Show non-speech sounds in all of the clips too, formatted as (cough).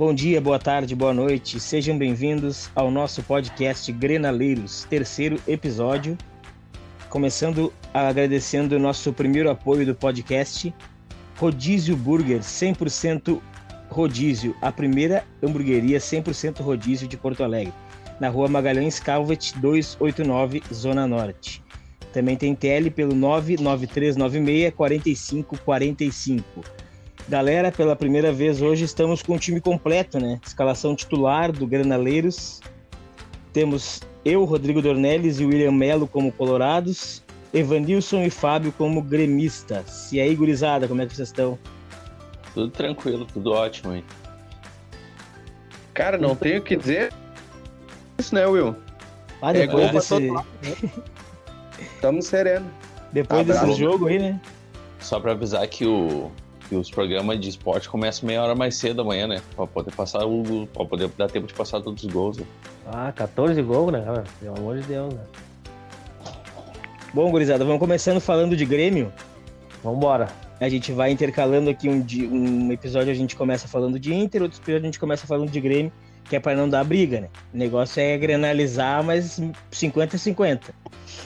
Bom dia, boa tarde, boa noite. Sejam bem-vindos ao nosso podcast Grenaleiros, terceiro episódio. Começando agradecendo o nosso primeiro apoio do podcast, Rodízio Burger, 100% rodízio, a primeira hamburgueria 100% rodízio de Porto Alegre, na rua Magalhães Calvet 289, Zona Norte. Também tem TL pelo 99396 4545. Galera, pela primeira vez hoje estamos com o time completo, né? Escalação titular do Granaleiros. Temos eu, Rodrigo Dornelles e William Melo como colorados, Evanilson e Fábio como gremistas. E aí, gurizada, como é que vocês estão? Tudo tranquilo, tudo ótimo, hein? Cara, não tenho o que dizer. Isso, né, Will? Ah, depois é desse... Estamos sereno. Depois Abraço. desse jogo aí, né? Só pra avisar que o que os programas de esporte começam meia hora mais cedo amanhã, né? Pra poder passar o. pra poder dar tempo de passar todos os gols. Né? Ah, 14 gols, né? Pelo amor de Deus, né? Bom, gurizada, vamos começando falando de Grêmio. Vambora. A gente vai intercalando aqui um, um episódio a gente começa falando de Inter, outro episódio a gente começa falando de Grêmio, que é para não dar briga, né? O negócio é granalizar, mas 50-50.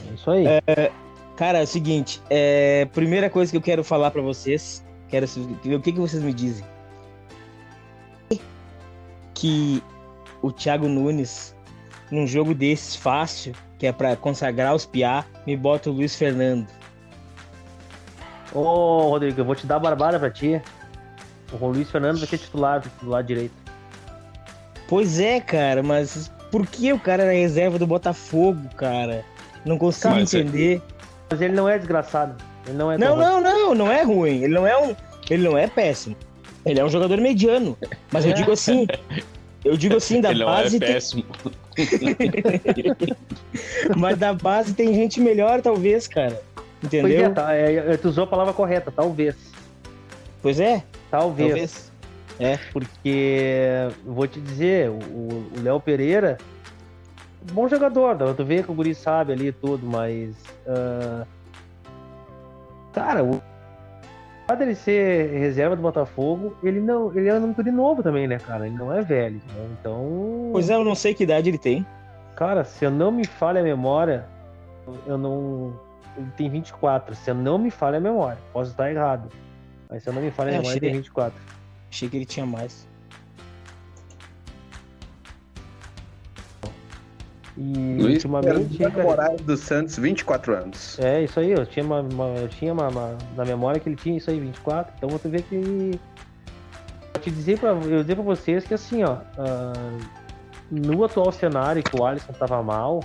É isso aí. É, cara, é o seguinte, é, primeira coisa que eu quero falar para vocês Quero ver o que, que vocês me dizem. Que o Thiago Nunes, num jogo desses fácil, que é para consagrar os piá, me bota o Luiz Fernando. Ô, oh, Rodrigo, eu vou te dar a barbada pra ti. O Luiz Fernando vai ser titular do lado direito. Pois é, cara, mas por que o cara era reserva do Botafogo, cara? Não consigo mas entender. É... Mas ele não é desgraçado. Ele não é Não, não, não, não é ruim. Ele não é um. Ele não é péssimo. Ele é um jogador mediano. Mas eu digo assim. (laughs) Eu digo assim, da ele base. Não é péssimo. Tem... (laughs) mas da base tem gente melhor, talvez, cara. Entendeu? Pois é, tá, é, tu usou a palavra correta, talvez. Pois é. Talvez. talvez. É, porque vou te dizer, o Léo Pereira, bom jogador, tu vê que o Guri sabe ali tudo, mas uh, Cara, o dele ser reserva do Botafogo, ele não, ele é um guri novo também, né, cara? Ele não é velho, né? Então. Pois é, eu não sei que idade ele tem. Cara, se eu não me falha a memória, eu não. Ele tem 24. Se eu não me falha a memória, posso estar errado. Mas se eu não me falha a é, memória, ele tem 24. Achei que ele tinha mais. E Luiz ultimamente. Namorado do Santos, 24 anos. É, isso aí, eu tinha uma, uma eu tinha uma, uma, na memória que ele tinha isso aí, 24. Então você vê que. Vou te dizer pra, eu dizer pra vocês que assim, ó. Uh, no atual cenário que o Alisson tava mal,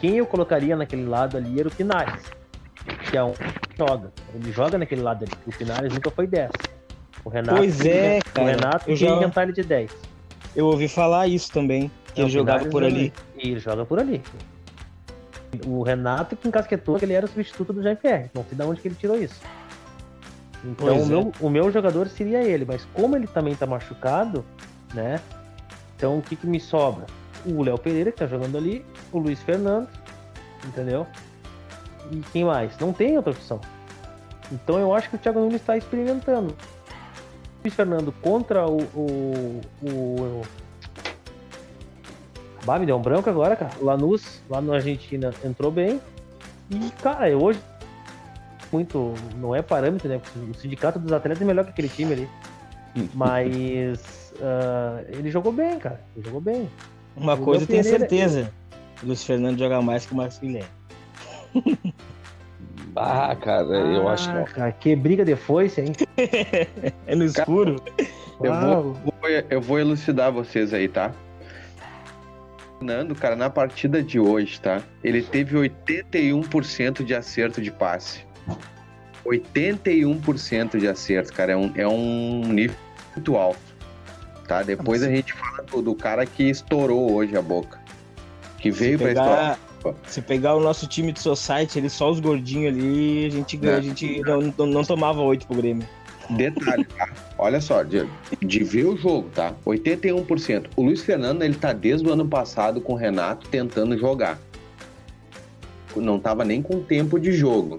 quem eu colocaria naquele lado ali era o Pinares. Que é um que joga. Ele joga naquele lado ali. O Pinares nunca foi 10. O Renato. Pois é, cara. O Renato eu já... inventar ele de 10. Eu ouvi falar isso também. Que ele jogava por ali. E ele joga por ali. O Renato que encasquetou que ele era o substituto do Jean-Pierre. Não sei de onde que ele tirou isso. Então o, é. meu, o meu jogador seria ele, mas como ele também tá machucado, né? Então o que, que me sobra? O Léo Pereira, que tá jogando ali, o Luiz Fernando, entendeu? E quem mais? Não tem outra opção. Então eu acho que o Thiago Nunes está experimentando. O Luiz Fernando contra o, o, o Bah, me deu um branco agora, cara. O Lanús, lá na Argentina, entrou bem. E, cara, hoje muito. Não é parâmetro, né? O sindicato dos atletas é melhor que aquele time ali. (laughs) Mas uh, ele jogou bem, cara. Ele jogou bem. Uma o coisa eu tenho certeza. O Luiz Fernando joga mais que o Marcos Guilherme. (laughs) Ah, cara, eu ah, acho que. Cara, que briga de foice, hein? (laughs) é no escuro. Cara, eu, vou, eu vou elucidar vocês aí, tá? Fernando, cara, na partida de hoje, tá? Ele teve 81% de acerto de passe. 81% de acerto, cara. É um, é um nível muito alto. Tá? Depois a gente fala do, do, cara que estourou hoje a boca. Que veio pra estourar. Se pegar o nosso time de society, ele só os gordinhos ali, a gente, é. a gente não, não, não tomava 8 pro Grêmio. Detalhe, tá? Olha só, de, de, ver o jogo, tá? 81%. O Luiz Fernando, ele tá desde o ano passado com o Renato tentando jogar. Não tava nem com tempo de jogo.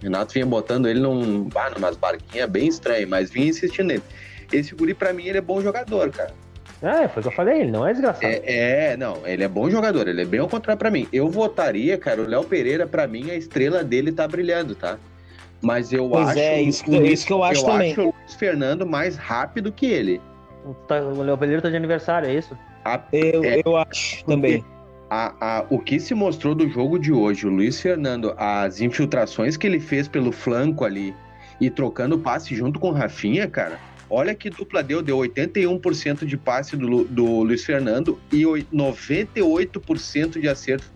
O Renato vinha botando ele num, ah, numas barquinhas bem estranhas, mas vinha insistindo nele. Esse guri, pra mim, ele é bom jogador, cara. É, foi o que eu falei, ele não é desgraçado. É, é, não, ele é bom jogador, ele é bem ao contrário pra mim. Eu votaria, cara, o Léo Pereira, pra mim, a estrela dele tá brilhando, tá? Mas eu Pois acho. é, isso que- o Luiz- isso que eu acho também. o Luiz Fernando mais rápido que ele. O tá- O Léo Pereira tá de aniversário, é isso? A, Eu, É. eu acho também. a, a- o que se mostrou do jogo de hoje, o Luiz Fernando, as infiltrações que ele fez pelo flanco ali e trocando passe junto com o Rafinha, cara. Olha que dupla deu, deu 81% de passe do, do Luiz Fernando e oi- 98% de acerto.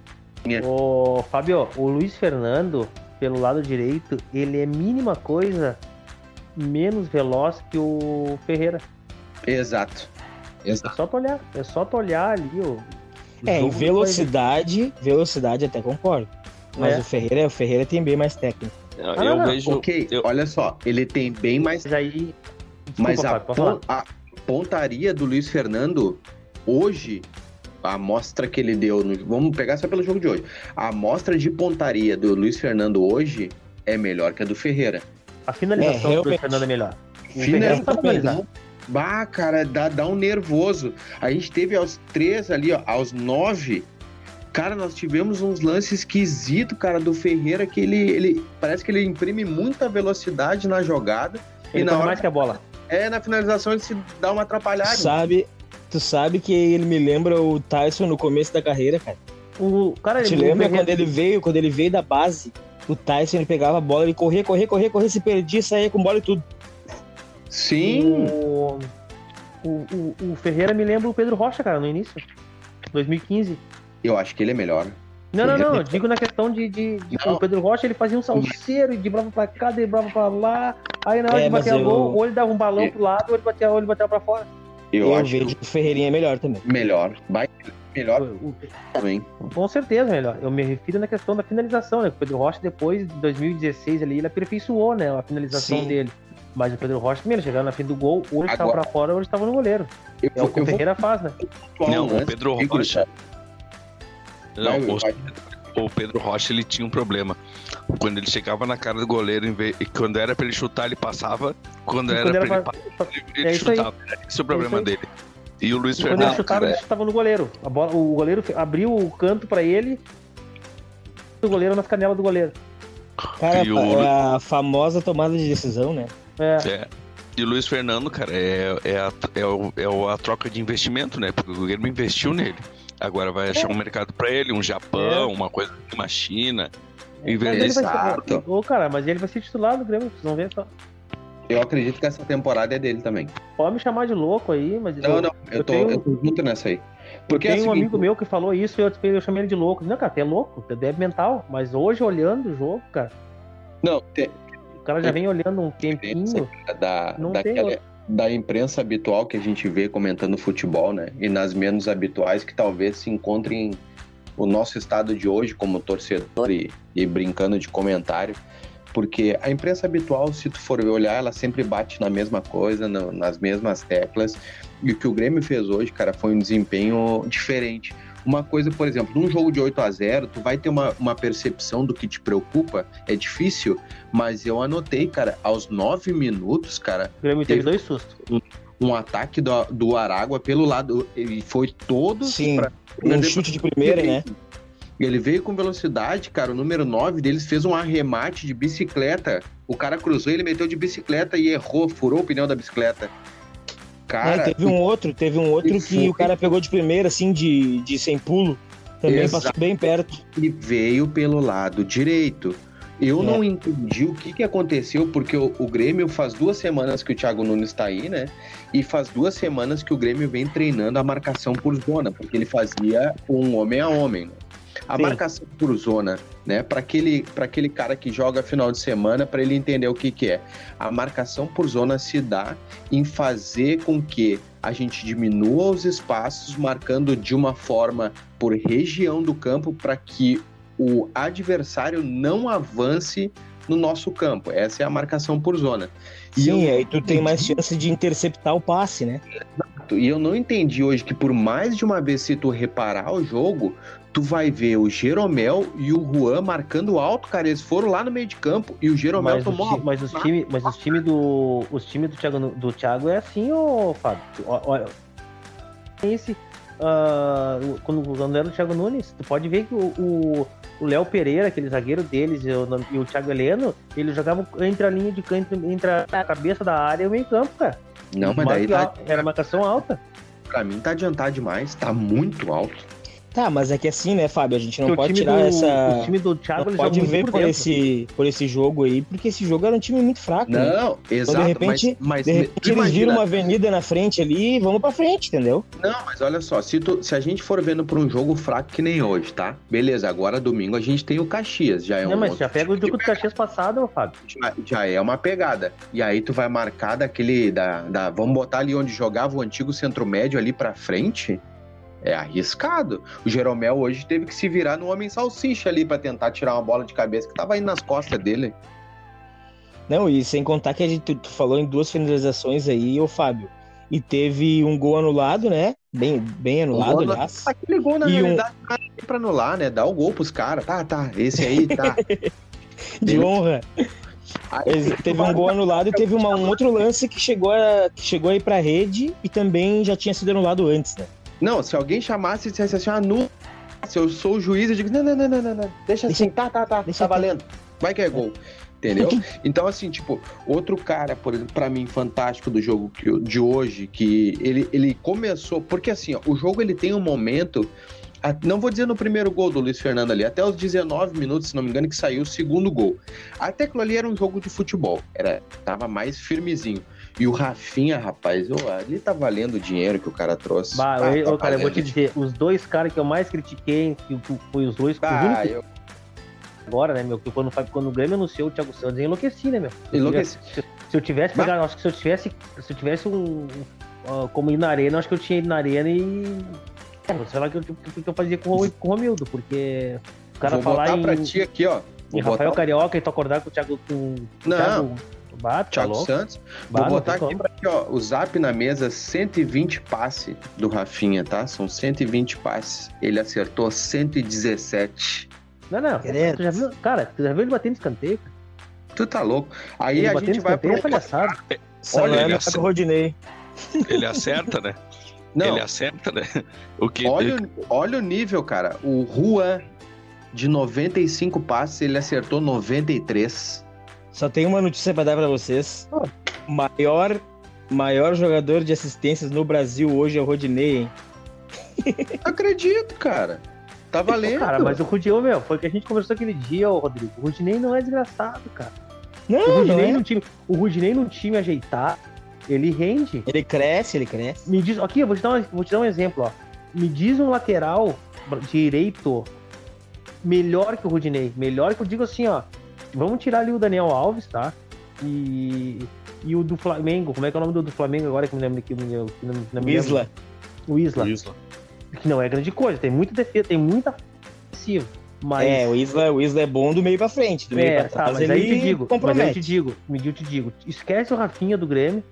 Ô, Fábio, o Luiz Fernando, pelo lado direito, ele é mínima coisa menos veloz que o Ferreira. Exato. É só tu olhar, é só tu olhar ali, o É, em velocidade, velocidade até concordo. Mas É. o Ferreira, o Ferreira tem bem mais técnica. Eu, Ah, eu não, vejo. ok, eu- olha só, ele tem bem mais. Mas aí. Desculpa, Mas a, pon- a pontaria do Luiz Fernando, hoje, a amostra que ele deu. no- vamos pegar só pelo jogo de hoje. A amostra de pontaria do Luiz Fernando hoje é melhor que a do Ferreira. A finalização É, do Luiz. Fernando é melhor. O Fina- Ferreira não sabe finalizar. Bah, cara, dá, dá um nervoso. A gente teve aos três ali, ó, aos nove. Cara, nós tivemos uns lances esquisitos, cara, do Ferreira, que ele, ele parece que ele imprime muita velocidade na jogada. Ele e na hora mais que a bola. é na finalização ele se dá uma atrapalhada. Sabe, tu sabe que ele me lembra o Tyson no começo da carreira, cara. O cara, Te lembra quando ele veio, quando ele veio da base? O Tyson ele pegava a bola, ele corria, corria, corria, corria, se perdia, saía com bola e tudo. Sim. O, o, o, o Ferreira me lembra o Pedro Rocha, cara, no início. 2015. Eu acho que ele é melhor. Não, não, Ferreira- não. eu Digo na questão de. de, de- o Pedro Rocha ele fazia um salseiro e de brava pra cá, de brava pra lá. Aí na hora É, de bater a eu- gol, ou ele dava um balão É. pro lado, ou ele batia, ou ele batia pra fora. Eu, Eu, acho vejo que o Ferreirinha é melhor também. melhor. Vai melhor também. com certeza, melhor. Eu me refiro na questão da finalização, né? O Pedro Rocha, depois de 2016 ali, ele aperfeiçoou, né? A finalização Sim. dele. Mas o Pedro Rocha também, ele chegava na fim do gol, ou ele estava Agora- pra fora, ou ele estava no goleiro. Eu, É o que o vou Ferreira faz, né? Não, o Pedro Rocha. Não, o, vai. O Pedro Rocha ele tinha um problema. Quando ele chegava na cara do goleiro, em vez- quando era pra ele chutar, ele passava. Quando era quando pra era ele pra- passar, ele É isso aí. chutava. Era Esse é o problema aí. dele. E o Luiz E quando ele Fernando, chutava, cara, ele chutava no goleiro. A bola, o goleiro abriu o canto pra ele, o goleiro nas canelas do goleiro. Cara, E o- é a famosa tomada de decisão, né? É, É. E o Luiz Fernando, cara, é, é, a, é, o- é a troca de investimento, né? Porque o Grêmio investiu nele. Agora vai achar um mercado pra ele, um Japão, É. uma coisa, uma China. E mas ele vai ser. Exato. Ô, cara, mas ele vai ser titular do Grêmio, vocês vão ver só. Eu acredito que essa temporada é dele também. Pode me chamar de louco aí, mas. Não, eu, não, eu, eu tô, tenho- eu tô junto nessa aí. Porque tem é o um seguinte, amigo meu que falou isso e eu, eu chamei ele de louco. Não, cara, tu é louco, é débil mental. Mas hoje, olhando o jogo, cara, Não, tem, o cara já vem olhando um tempinho. da, Não tem daquela, outro. Da imprensa habitual que a gente vê comentando futebol, né? E nas menos habituais que talvez se encontrem o nosso estado de hoje como torcedor e, e brincando de comentário. Porque a imprensa habitual, se tu for olhar, ela sempre bate na mesma coisa, no- nas mesmas teclas. E o que o Grêmio fez hoje, cara, foi um desempenho diferente. Uma coisa, por exemplo, num jogo de 8 a 0 tu vai ter uma, uma percepção do que te preocupa, é difícil, mas eu anotei, cara, aos 9 minutos, cara, O Grêmio teve Teve- dois sustos. um ataque do, do Aragua pelo lado, ele foi todo Sim, pra- um chute de primeira, né? Ele veio com velocidade, cara. O número 9 deles fez um arremate de bicicleta. O cara cruzou, ele meteu de bicicleta e errou, furou o pneu da bicicleta. Cara, É, teve um outro, teve um outro e que foi- o cara pegou de primeira, assim, de, de sem pulo. Também Exato. passou bem perto. ele veio pelo lado direito. Eu É. não entendi o que, que aconteceu, porque o, o Grêmio faz duas semanas que o Thiago Nunes está aí, né? E faz duas semanas que o Grêmio vem treinando a marcação por zona, porque ele fazia um homem a homem. né? A Sim. marcação por zona, né? Para aquele, pra aquele cara que joga final de semana, para ele entender o que, que é. A marcação por zona se dá em fazer com que a gente diminua os espaços, marcando de uma forma por região do campo para que o adversário não avance no nosso campo. Essa é a marcação por zona. E Sim, eu- aí tu tem mais chance de interceptar o passe, né? E eu não entendi hoje que por mais de uma vez, se tu reparar o jogo, tu vai ver o Jeromel e o Juan marcando alto, cara. Eles foram lá no meio de campo e o Jeromel Mas, tomou. ti- mas os times mas os time do os time do Thiago do Thiago é assim, ô Fábio. Olha, esse ah, o- quando, quando era o Thiago Nunes, tu pode ver que o- o o Léo Pereira, aquele zagueiro deles, e o, e o Thiago Heleno, eles jogavam entre a linha de canto, entre a cabeça da área e o meio campo, cara. Não, mas daí tá, Era marcação alta. pra mim tá adiantado demais. Tá muito alto. Tá, mas é que assim, né, Fábio? A gente não pode tirar do, essa. O time do Thiago, Não pode ver por dentro. esse, por esse jogo aí, porque esse jogo era um time muito fraco. né? Não, exato. repente- mas, mas De repente eles imagina- viram uma avenida na frente ali e vamos pra frente, entendeu? Não, mas olha só, se, tu- se a gente for vendo pra um jogo fraco que nem hoje, tá? Beleza, agora domingo a gente tem o Caxias, já é um Não, mas outro já pega o jogo do de Caxias passado, Fábio. já, já é uma pegada. E aí tu vai marcar daquele da, da vamos botar ali onde jogava o antigo centro médio ali pra frente. É arriscado. O Jeromel hoje teve que se virar no homem salsicha ali pra tentar tirar uma bola de cabeça que tava indo nas costas dele. Não, e sem contar que a gente, tu, falou em duas finalizações aí, ô Fábio. E teve um gol anulado, né? Bem, bem anulado, gol aliás. Aquele gol, na E um- realidade, cara tem pra anular, né? Dá o gol pros caras. Tá, tá. Esse aí, tá. (laughs) De honra. Aí, Teve um gol anulado e teve uma- um outro lance que chegou, a, que chegou aí pra rede e também já tinha sido anulado antes, né? Não, se alguém chamasse e dissesse assim, anula. Se eu sou o juiz, eu digo, não, não, não, não, não, não. Deixa assim, tá, tá, tá, Deixa tá valendo. Vai que é gol. Entendeu? Então, assim, tipo, outro cara, por exemplo, pra mim, fantástico do jogo que- de hoje, que ele, ele começou. Porque assim, ó, o jogo ele tem um momento. Não vou dizer no primeiro gol do Luiz Fernando ali, até os 19 minutos, se não me engano, que saiu o segundo gol. Até aquilo ali era um jogo de futebol, era, tava mais firmezinho. E o Rafinha, rapaz, ali tá valendo o dinheiro que o cara trouxe. Bah, Ah, eu, tá cara, eu vou te dizer, os dois caras que eu mais critiquei, que foi os dois, os Ah, únicos eu agora, né, meu? Que quando, quando o Grêmio anunciou o Thiago Santos, eu enlouqueci, né, meu? enlouqueci. Se, se eu tivesse Bah. pegado, acho que se eu tivesse, se eu tivesse um. ah, como ir na arena, acho que eu tinha ido na arena e. É, vou sei lá o que, eu- que, que eu fazia com o, com o Romildo, porque o cara Vou falar botar em, pra ti aqui, ó. Vou Rafael botar Carioca e tu acordar com o Thiago. Com, o Não. Thiago Bah, tá Thiago louco. Santos. Bah, Vou botar aqui ti, ó, o zap na mesa, 120 passe do Rafinha, tá? São 120 passes. Ele acertou 117. Não, não. Tu já viu, cara, tu já viu ele batendo escanteio? Tu tá louco? Aí Ele a gente vai pro... palhaçada. Olha, não é ele melhor acerta. que o Rodinei. Ele acerta, né? Não, Ele acerta, né? O que olha, o- olha o nível, cara. O Juan, de 95 passes, ele acertou 93. Só tem uma notícia pra dar pra vocês. Ah. Maior, maior jogador de assistências no Brasil hoje é o Rodinei, hein? (laughs) Acredito, cara. Tá valendo. Cara, mas o Rudinei, meu, foi o que a gente conversou aquele dia, ô Rodrigo. O Rudinei não é desgraçado, cara. O Não, não é. no time, o Rudinei no time ajeitar, ele rende. Ele cresce, ele cresce. Me diz, aqui, eu vou te dar um, vou te dar um exemplo, ó. Me diz um lateral direito melhor que o Rudinei, melhor que eu digo assim, ó. Vamos tirar ali o Daniel Alves, tá? E e o do Flamengo, como é que é o nome do, do Flamengo agora que me lembro que me, que não, não me lembro? Isla. O Isla. Isla. Que não é grande coisa, tem muita defesa, tem muita ofensiva. Mas É, o Isla, o Isla é bom do meio pra frente. Do meio É, pra tá, trás mas aí eu te digo, mas compromete. aí eu te digo, digo, te digo, esquece o Rafinha do Grêmio,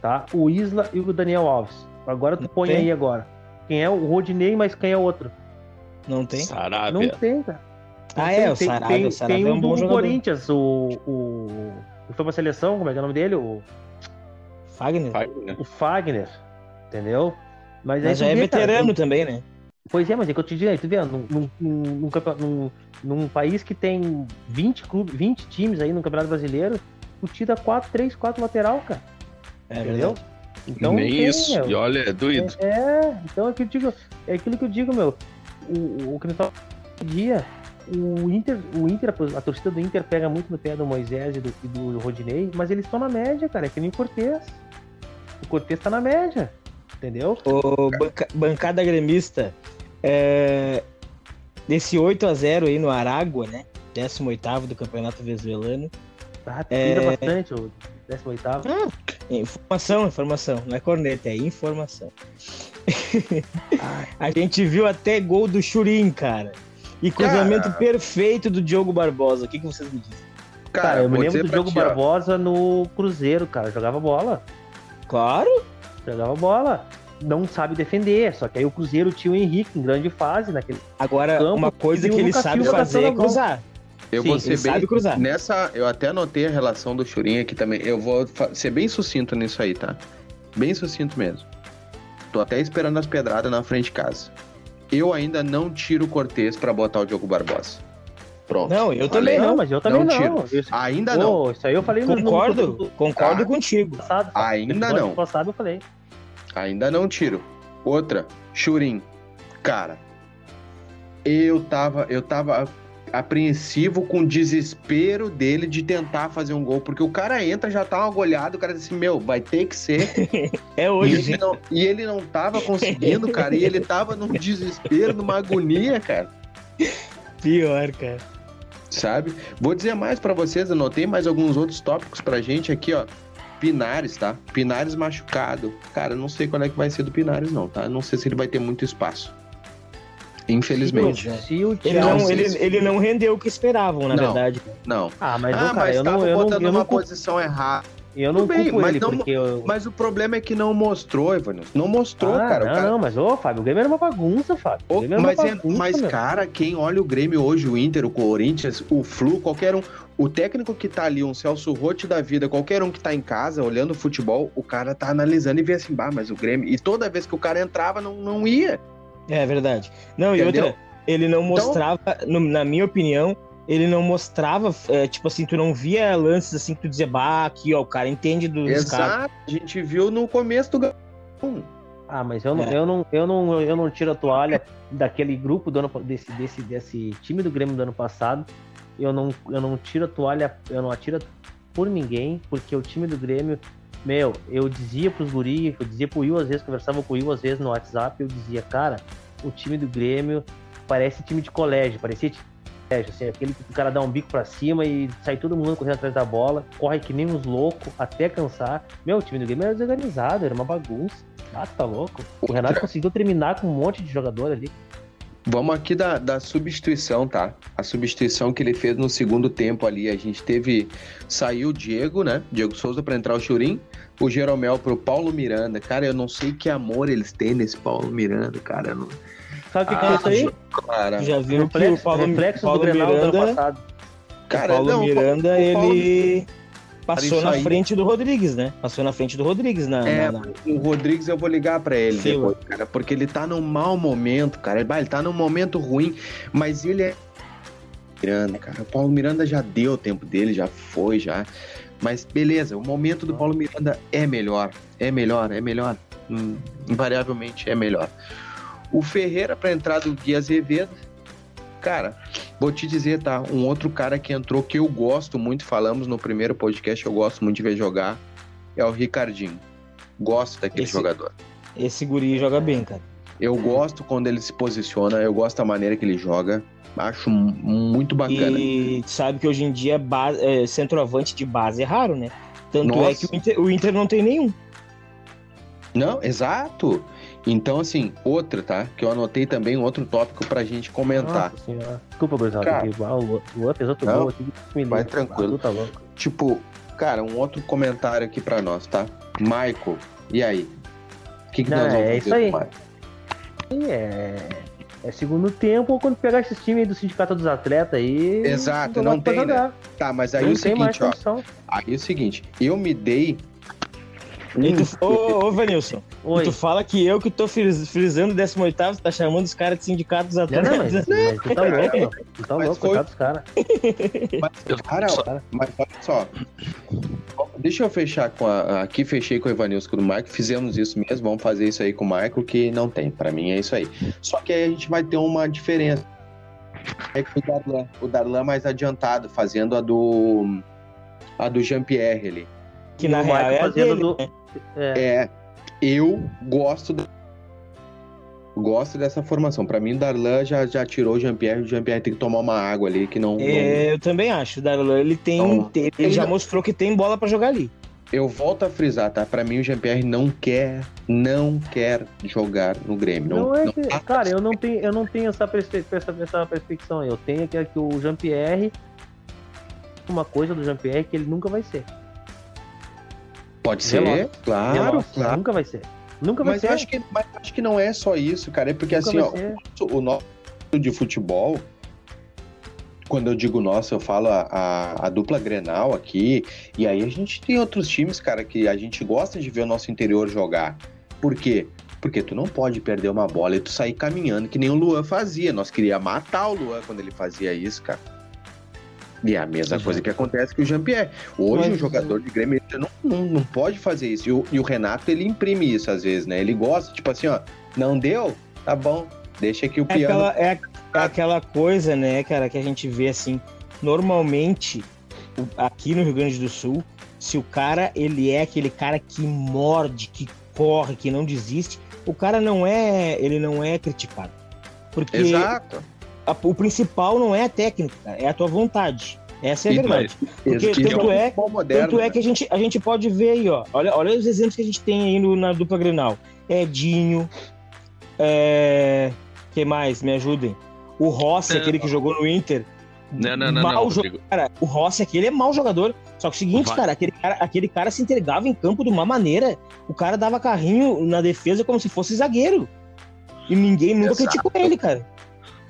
tá? O Isla e o Daniel Alves. Agora tu Não põe tem? aí agora. Quem é o Rodinei, mas quem é o outro? Não tem? Não Sarabia. tem, cara. Não Ah, tem. é, o Sarabia. tem, O Sarabia tem é um um bom do jogador. Corinthians, o, o. que foi pra seleção, como é que é o nome dele? O, Fagner. Fagner. o Fagner. Entendeu? Mas, aí Mas já é vê, cara, veterano tem- também, né? Pois é, mas é que eu te digo, aí, tu vê, num, num, num, num num- num país que tem 20, clubes, 20 times aí no Campeonato Brasileiro, tu tira 4, 3, 4 lateral, cara. É entendeu? verdade. Então, Nem tem, isso. meu. E olha, é doído. É, é, então é aquilo que eu digo, é aquilo que eu digo, meu. O, o que tava falando dia, o Inter, o Inter, a torcida do Inter pega muito no pé do Moisés e do, e do Rodinei, mas eles estão na média, cara, é que nem o Cortez. O Cortez tá na média, entendeu? Ô, banca- bancada gremista, é, desse 8 a 0 aí no Aragua, né? 18 do Campeonato Venezuelano. Tá, É. tira bastante o 18 Informação, informação. Não é corneta, é informação. (laughs) a gente viu até gol do Churim, cara. E cruzamento Cara. perfeito do Diogo Barbosa. O que, que vocês me dizem? Cara, eu me lembro do jogo ti, ó, Barbosa no Cruzeiro, cara. Jogava bola. Claro. Jogava bola. não sabe defender. Só que aí o Cruzeiro tinha o Henrique em grande fase naquele. Agora, Campo, uma coisa que ele sabe Silva fazer é cruzar. Eu Sim, vou ser ele bem. sabe cruzar. Nessa, eu até anotei a relação do Churinho aqui também. Eu vou ser bem sucinto nisso aí, tá? Bem sucinto mesmo. Tô até esperando as pedradas na frente de casa. Eu ainda não tiro o Cortez pra botar o Diogo Barbosa. Pronto. Não, eu Falei. também não, não. mas eu também Não não. tiro. Ainda não. Pô, isso aí eu falei Concordo, no- concordo Ah. contigo. passado. Ainda não. passado eu falei. Ainda não tiro. Outra, Churin. Cara, eu tava, eu tava apreensivo com o desespero dele de tentar fazer um gol, porque o cara entra, já tá uma goleada, o cara diz assim, meu, vai ter que ser. (laughs) É E hoje. ele, não, e ele não tava conseguindo, cara, e ele tava num desespero, numa agonia, cara. Pior, cara. Sabe? Vou dizer mais pra vocês, anotei mais alguns outros tópicos pra gente aqui, ó. Pinares, tá? Pinares machucado. Cara, não sei qual é que vai ser do Pinares, não, tá? Não sei se ele vai ter muito espaço. Infelizmente. Se o Ele Thiago- não, Não, ele, ele não rendeu o que esperavam, na Não. verdade. Não. Ah, mas, ah, não, cara, mas eu tava não, eu não, botando eu não, culpo, posição errada. eu não bem, culpo mas ele, não- porque eu... Mas o problema é que não mostrou, Evanilson. Não mostrou, ah, cara. Não, cara- não, mas ô, Fábio, o Grêmio era uma bagunça, Fábio. O Grêmio era mas, uma é- bagunça, mas, cara, quem olha o Grêmio hoje, o Inter, o Corinthians, o Flu, qualquer um, o técnico que tá ali, um Celso Rotti da vida, qualquer um que tá em casa olhando o futebol, o cara tá analisando e vê assim, bah, mas o Grêmio. E toda vez que o cara entrava, não, não ia. É verdade. Não, e Entendeu? outra, ele não mostrava, no- na minha opinião, ele não mostrava, é, tipo assim, tu não via lances assim que tu dizia, bah, aqui, ó, o cara entende dos caras. Exato. A gente viu no começo do. Ah, mas eu não, É. eu, não, eu, não, eu não tiro a toalha daquele grupo do ano, desse, desse, desse time do Grêmio do ano passado. Eu não, eu não tiro a toalha, eu não atiro por ninguém, porque o time do Grêmio, meu, eu dizia pros guri, eu dizia pro Will, às vezes, conversava com o Will, às vezes, no WhatsApp, eu dizia, cara, o time do Grêmio parece time de colégio, parecia time de colégio, assim, aquele que o cara dá um bico pra cima e sai todo mundo correndo atrás da bola, corre que nem uns loucos até cansar. Meu, o time do Grêmio era desorganizado, era uma bagunça. Ah, tá louco. O. Renato conseguiu terminar com um monte de jogador ali. Vamos aqui da, da substituição, tá? A substituição que ele fez no segundo tempo ali. A gente teve. Saiu o Diego, né? Diego Souza pra entrar o Churim. O Jeromel pro Paulo Miranda. Cara, eu não sei que amor eles têm nesse Paulo Miranda, cara. eu Não... Sabe o que, que é Ah, isso aí? Cara, já viu o Reflexo, Paulo, reflexo Paulo do Grenal do ano Miranda, passado. cara o Paulo não, Miranda, o Paulo- ele passou na aí. frente do Rodrigues, né? Passou na frente do Rodrigues na, É, na- na- o Rodrigues eu vou ligar pra ele Fila. depois, cara, porque ele tá num mau momento, cara. Ele, ele tá num momento ruim, mas ele é Miranda, cara. O Paulo Miranda já deu o tempo dele, já foi, já. Mas beleza, o momento do Paulo Miranda é melhor, é melhor, é melhor. Hum, invariavelmente é melhor. O Ferreira pra entrar do Gui Azevedo, cara, vou te dizer, tá? Um outro cara que entrou que eu gosto muito, falamos no primeiro podcast, eu gosto muito de ver jogar, é o Ricardinho. Gosto daquele Esse- jogador. Esse guri joga bem, cara. Eu gosto quando ele se posiciona, eu gosto da maneira que ele joga. Acho mu- muito bacana. E sabe que hoje em dia ba- é, centroavante de base é raro, né? Tanto é Nossa. que o Inter, o Inter não tem nenhum. Não, exato. Então, assim, outra, tá? Que eu anotei também um outro tópico pra gente comentar. Nossa senhora. Desculpa, Gurizada. Cara. que, ah, O o outro outro Não, gol aqui. me vai tranquilo. Tá. Tipo, cara, um outro comentário aqui pra nós, tá? Michael, e aí? O que, que Não, nós vamos é fazer isso aí. o É, é segundo tempo ou quando pegar esses times aí do Sindicato dos Atletas aí. Exato, não tem, né? Tá, mas aí não o tem mais seguinte, ó. Aí é o seguinte, eu me dei. E tu, ô, ô, Vanilson, Oi. tu fala que eu que tô fris- frisando o 18 tá chamando os caras de sindicatos Não, atletas. não, mas, mas tu tá louco. Tu tá Mas louco, foi- dos caras. Mas, cara, Cara, Mas olha só. Deixa eu fechar com a. Aqui fechei com o Evanilson com o Michael. Fizemos isso mesmo. Vamos fazer isso aí com o Michael, que não tem. Pra mim é isso aí. Só que aí a gente vai ter uma diferença. É que o Darlan, o Darlan mais adiantado, fazendo a do. A do Jean-Pierre ali. Que na real Michael é fazendo dele, do- né? é, É. Eu gosto. da- Gosto dessa formação. Pra mim, o Darlan já, já tirou o Jean-Pierre. O Jean-Pierre tem que tomar uma água ali que não. não- É, eu também acho. O Darlan, ele tem. Então, ele ele já não- mostrou que tem bola pra jogar ali. Eu volto a frisar, tá? Pra mim, o Jean-Pierre não quer, não quer jogar no Grêmio. Não, Não é não que, tá- cara, eu não tenho, eu não tenho essa, perspe- essa, essa perspectiva. Eu tenho que, que o Jean-Pierre. Uma coisa do Jean-Pierre é que ele nunca vai ser. Pode ser, Veloz. claro, Veloz, claro. Nunca vai ser. Nunca vai Mas ser. eu acho que, mas eu acho que não é só isso, cara. É porque Nunca assim, ó, o nosso de futebol, quando eu digo nosso, eu falo a, a, a dupla Grenal aqui, e aí a gente tem outros times, cara, que a gente gosta de ver o nosso interior jogar. Por quê? Porque tu não pode perder uma bola e tu sair caminhando que nem o Luan fazia. Nós queríamos matar o Luan quando ele fazia isso, cara. E é a mesma coisa que acontece com o Jean-Pierre. Hoje Mas- o jogador de Grêmio não, não, não pode fazer isso. E o, e o Renato, ele imprime isso às vezes, né? Ele gosta, tipo assim, ó, não deu? Tá bom, deixa aqui o É piano. aquela, é, é aquela coisa, né, cara, que a gente vê assim. Normalmente, aqui no Rio Grande do Sul, se o cara ele é aquele cara que morde, que corre, que não desiste, o cara não é, ele não é criticado. Porque Exato. A- o principal não é a técnica, é a tua vontade. Essa é a verdade. Porque tanto o é- moderno, Tanto é né? que a gente, a gente pode ver aí, ó. Olha, olha os exemplos que a gente tem aí no- na dupla Grenal. Edinho. É... que mais? Me ajudem. O Rossi, Não. aquele que jogou no Inter. Não, não, não, Mau não. Cara, o Rossi, aquele é mau jogador. Só que o seguinte, Vai. cara aquele, cara, aquele cara se entregava em campo de uma maneira. O cara dava carrinho na defesa como se fosse zagueiro. E ninguém nunca Exato. criticou ele, cara.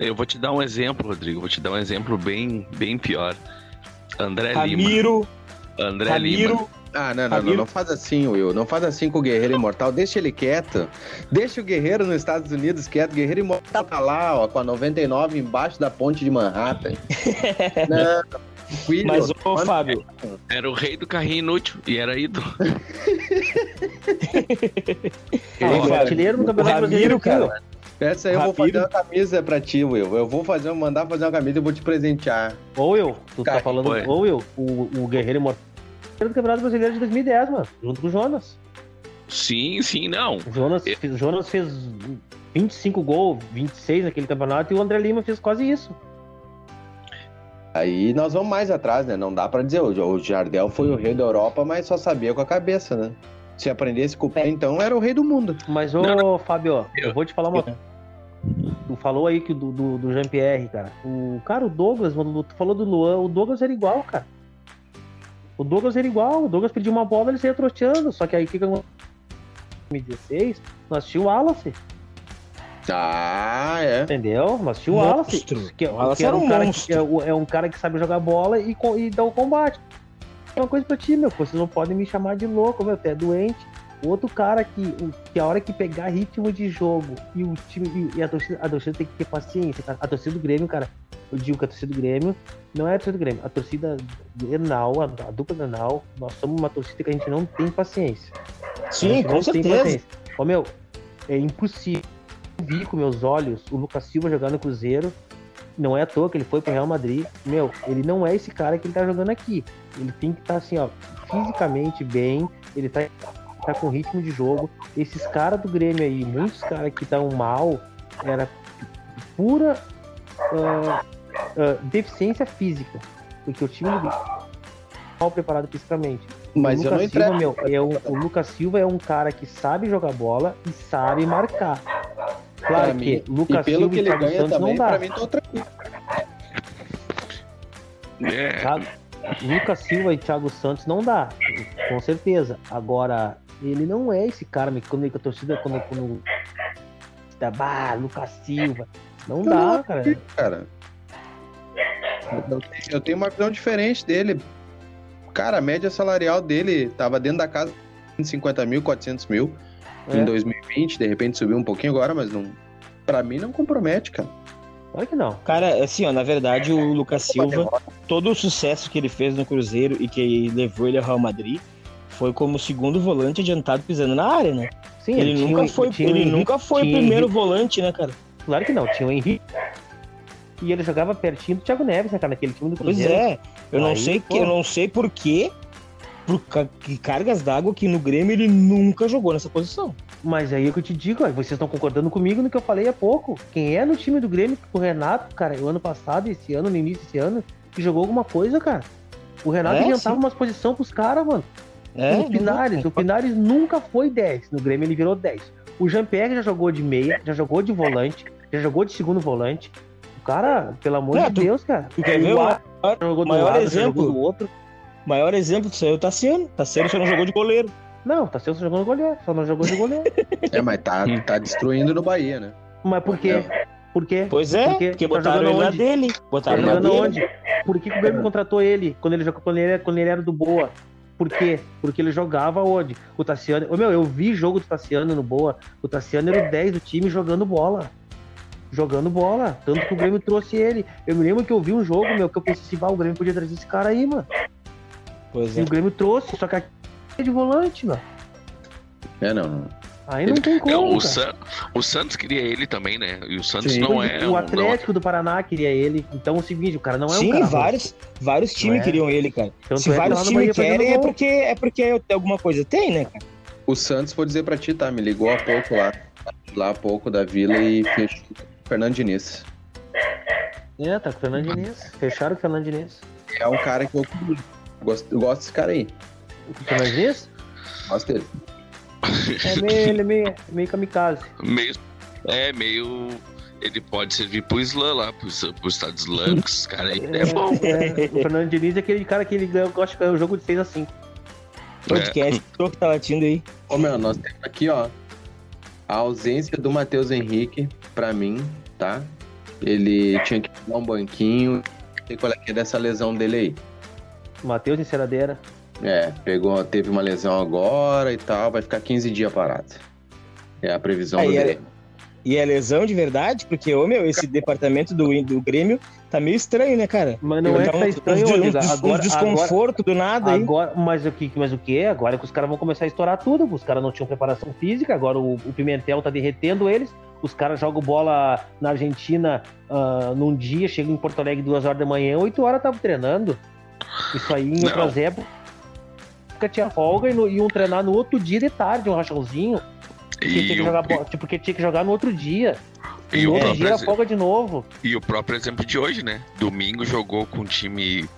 Eu vou te dar um exemplo, Rodrigo. Vou te dar um exemplo bem, bem pior. André Lima. Ramiro, André Lima. Ah, não, não, não, Ramiro- não faz assim, Will. Não faz assim com o Guerreiro Imortal. Deixa ele quieto. Deixa o Guerreiro nos Estados Unidos quieto. O Guerreiro Imortal tá lá, ó, com a 99 embaixo da ponte de Manhattan. (laughs) não, tranquilo. Mas, ô, Mano, Fábio, Era o rei do carrinho inútil e era ídolo. (laughs) Ah, o cara, artilheiro no o Campeonato Brasileiro, cara. Essa aí eu vou fazer uma camisa pra ti, Will. Eu vou fazer, mandar fazer uma camisa e vou te presentear. Ou eu, tu tá falando, foi. ou eu, o, o Guerreiro Imortal do Campeonato Brasileiro de 2010, mano, junto com o Jonas. Sim, sim, não. O Jonas, É. fez- o Jonas fez 25 gols, 26 naquele campeonato e o André Lima fez quase isso. Aí nós vamos mais atrás, né? Não dá pra dizer. O Jardel foi o rei da Europa, mas só sabia com a cabeça, né? Se aprendesse com o pé, então era o rei do mundo. Mas, ô, Não, Fábio, ó, eu vou te falar uma Tu falou aí que do, do, do Jean-Pierre, cara. O cara, o Douglas, mano, tu falou do Luan, o Douglas era igual, cara. O Douglas era igual, o Douglas pediu uma bola, ele saía troteando. Só que aí o que aconteceu? Em 2016, nós tínhamos o Wallace, Ah, é. entendeu? Nós tínhamos o Wallace. Que, O Wallace que era um um cara monstro. que, é, é um cara que sabe jogar bola e, e dá o combate. É uma coisa pra ti, meu. Vocês não podem me chamar de louco, meu. Tu é doente. O outro cara que, que a hora que pegar ritmo de jogo e o time e, a, torcida, a torcida tem que ter paciência, cara. A torcida do Grêmio, cara, eu digo que a torcida do Grêmio não é a torcida do Grêmio. A torcida do Grenal, a, a dupla Grenal, nós somos uma torcida que a gente não tem paciência. Sim, com certeza. Ô, meu, é impossível. Eu vi com meus olhos o Lucas Silva jogar no Cruzeiro. Não é à toa que ele foi pro Real Madrid. Meu, ele não é esse cara que ele tá jogando aqui. Ele tem que estar assim, ó, fisicamente bem. Ele tá, tá com ritmo de jogo. Esses caras do Grêmio aí, muitos caras que estão mal, era pura ah, ah, deficiência física. Porque o time do Grêmio é mal preparado fisicamente. Mas o eu Lucas não Silva, entrego. meu, é um- o Lucas Silva é um cara que sabe jogar bola e sabe marcar. Claro Pra que mim. Lucas e pelo Silva que e ele Thiago ganha Santos também, não dá. pra mim tô tranquilo. É, Lucas Silva e Thiago Santos não dá, com certeza. Agora, ele não é esse cara, meu, quando a torcida, quando, quando tá, bah, Lucas Silva, não Eu dá, não cara. cara. Eu tenho- Eu tenho uma visão diferente dele. Cara, a média salarial dele tava dentro da casa de 50 mil, 400 mil É, em 2020. De repente subiu um pouquinho agora, mas não. Pra mim não compromete, cara. Claro que não. Cara, assim, ó, na verdade, o Lucas Silva, todo o sucesso que ele fez no Cruzeiro e que levou ele ao Real Madrid foi como segundo volante adiantado pisando na área, né? Sim, Ele, tinha nunca o- foi, o ele Henrique- nunca foi o primeiro Henrique- volante, né, cara? Claro que não, tinha o Henrique. E ele jogava pertinho do Thiago Neves, né, cara, naquele time do Pois Cruzeiro. é. Eu não Aí, sei pô. que, eu não sei por quê, por que cargas d'água que no Grêmio ele nunca jogou nessa posição. Mas aí é que eu te digo, ó, vocês estão concordando comigo no que eu falei há pouco. Quem é no time do Grêmio, o Renato, cara, o ano passado, esse ano, no início desse ano, que jogou alguma coisa, cara. O Renato É, adiantava sim. umas posições pros caras, mano. É, o Pinares, o Pinares nunca foi 10. No Grêmio ele virou 10. O Jean-Pierre já jogou de meia, já jogou de volante, já jogou de segundo volante. O cara, pelo amor É, de tu- Deus, cara. tu quer ver o o Ar- jogou do maior lado, já exemplo? jogou do outro. maior exemplo disso aí é o Tassiano. Tassiano só não jogou de goleiro. Não, tá sendo jogando goleiro, só não jogou de goleiro. É, mas tá, tá destruindo no Bahia, né? Mas por quê? Por quê? Pois é, Porque porque tá botaram jogando ele na dele. Tá Botaram na jogando dele. onde? Por que, que o Grêmio contratou ele quando ele, jogou, quando, ele era, quando ele era do Boa? Por quê? Porque ele jogava onde? O Tassiano. Ô, meu, eu vi jogo do Tassiano no Boa. O Tassiano era o 10 do time jogando bola. Jogando bola. Tanto que o Grêmio trouxe ele. Eu me lembro que eu vi um jogo, meu, que eu pensei assim, "Bah, o Grêmio podia trazer esse cara aí, mano. Pois E é. o Grêmio trouxe, só que aqui é de volante, mano. É, não. Não. Aí não tem É, como. o. San- o Santos queria ele também, né? E o Santos Sim. não é. o Atlético do Paraná queria ele. Então é o seguinte, o cara não é um Sim, vários, vários times é? queriam ele, cara. Tanto Se é vários times querem, é porque, é porque alguma coisa tem, né, cara? O Santos, vou dizer pra ti, tá? Me ligou há pouco lá. Lá há pouco da Vila e fechou com o Fernando Diniz. É, tá com o Fernando Diniz. Fecharam o Fernando Diniz. É um cara que eu gosto, eu gosto desse cara aí. O Fernando Diniz? Gosto dele. (laughs) É meio, ele é meio, meio kamikaze. Meio, é meio. Ele pode servir pro Islã lá, pro, pro Estado Islâmico, esses caras aí. É bom. É, o Fernando Diniz é aquele cara que ele ganha- gosta de ganhar o jogo de 6 a 5 Onde que é que tá latindo aí? Ô, meu, nós temos aqui, ó. A ausência do Matheus Henrique, pra mim, tá? Ele tinha que pegar um banquinho. Não sei qual é que é dessa lesão dele aí. Matheus Enceradeira. É, pegou, teve uma lesão agora e tal, vai ficar 15 dias parado. É a previsão Aí do é- Grêmio. E é lesão de verdade? Porque, ô meu, esse departamento do, do Grêmio tá meio estranho, né, cara? Mas não é que Tá um- estranho, uns Agora, agora, desconforto do nada aí. agora, mas o que, mas o que é? Agora é que os caras vão começar a estourar tudo. Os caras não tinham preparação física, agora o, o Pimentel tá derretendo eles. Os caras jogam bola na Argentina ah, num dia, chegam em Porto Alegre duas horas da manhã, 8 horas estavam treinando. Isso aí em Não. outras épocas tinha folga e no- iam treinar no outro dia de tarde, um rachãozinho. Porque tinha que o, jogar bola, tipo, porque tinha que jogar no outro dia. e, E o outro dia era exe- folga de novo. e o próprio exemplo de hoje, né? Domingo jogou com o time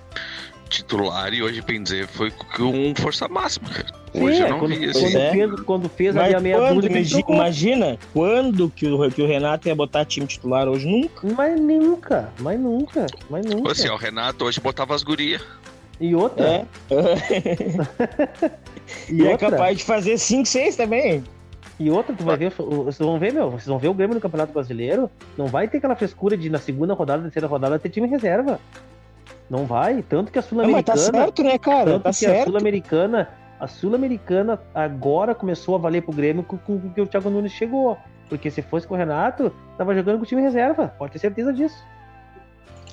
titular e hoje, bem dizer, foi com força máxima. Hoje Sim, eu é, não quando, vi quando assim. é. fez, quando fez Mas ali a meia quando, dúzia, imagina, quando que o, que o Renato ia botar time titular hoje? Nunca. Mas nunca, mas nunca, mas nunca. Assim, o Renato hoje botava as gurias. E outra, É. (laughs) e e é outra, capaz de fazer 5, 6 também. e outra, tu vai ver, vocês vão ver, meu, vocês vão ver o Grêmio no Campeonato Brasileiro, não vai ter aquela frescura de na segunda rodada, terceira rodada ter time reserva. Não vai, tanto que a Não, mas tá Sul-Americana, certo, né, cara? tanto Tá que a certo. Sul-Americana, a Sul-Americana agora começou a valer pro Grêmio com, que o Thiago Nunes chegou. Porque se fosse com o Renato, tava jogando com o time reserva, pode ter certeza disso.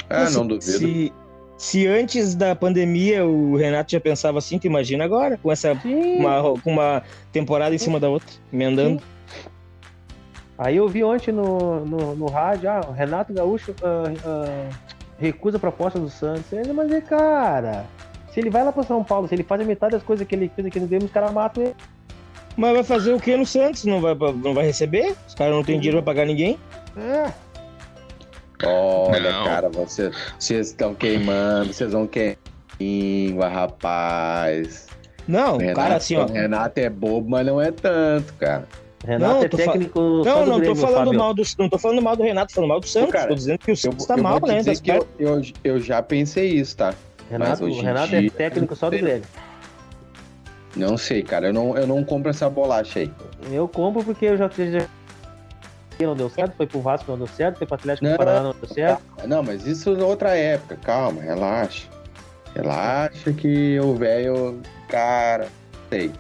Ah, não duvido. Se, se antes da pandemia o Renato já pensava assim, tu imagina agora, com essa Sim. uma, com uma temporada em cima da outra, emendando. Aí eu vi ontem no, no, no rádio, ah, o Renato Gaúcho ah, ah, recusa a proposta do Santos. Ele, mas é cara, se ele vai lá pra São Paulo, se ele faz a metade das coisas que ele fez aqui no Grêmio, os caras matam ele. Mas vai fazer o que no Santos? Não vai, não vai receber? Os caras não têm dinheiro pra pagar ninguém? É, Olha, Não. cara, você- vocês estão queimando, vocês vão queimar língua, rapaz. Não, O Renato, cara, assim, ó. o Renato é bobo, mas não é tanto, cara. Renato Não, é tô fa- técnico só Não, do não Grêmio, tô falando Fábio. mal do, não tô falando mal do Renato, tô falando mal do Santos. cara, tô dizendo que o Eu, Santos tá eu mal, né? que eu, eu, eu já pensei isso, tá? Renato, Renato é dia- técnico só do Grêmio. Não sei, cara. Eu não, eu não compro essa bolacha aí. Eu compro porque eu já já- não deu certo, foi pro Vasco não deu certo, foi pro Atlético Não. Paraná não deu certo. Não, mas isso é outra época. Calma, relaxa. Relaxa que o velho, cara, sei.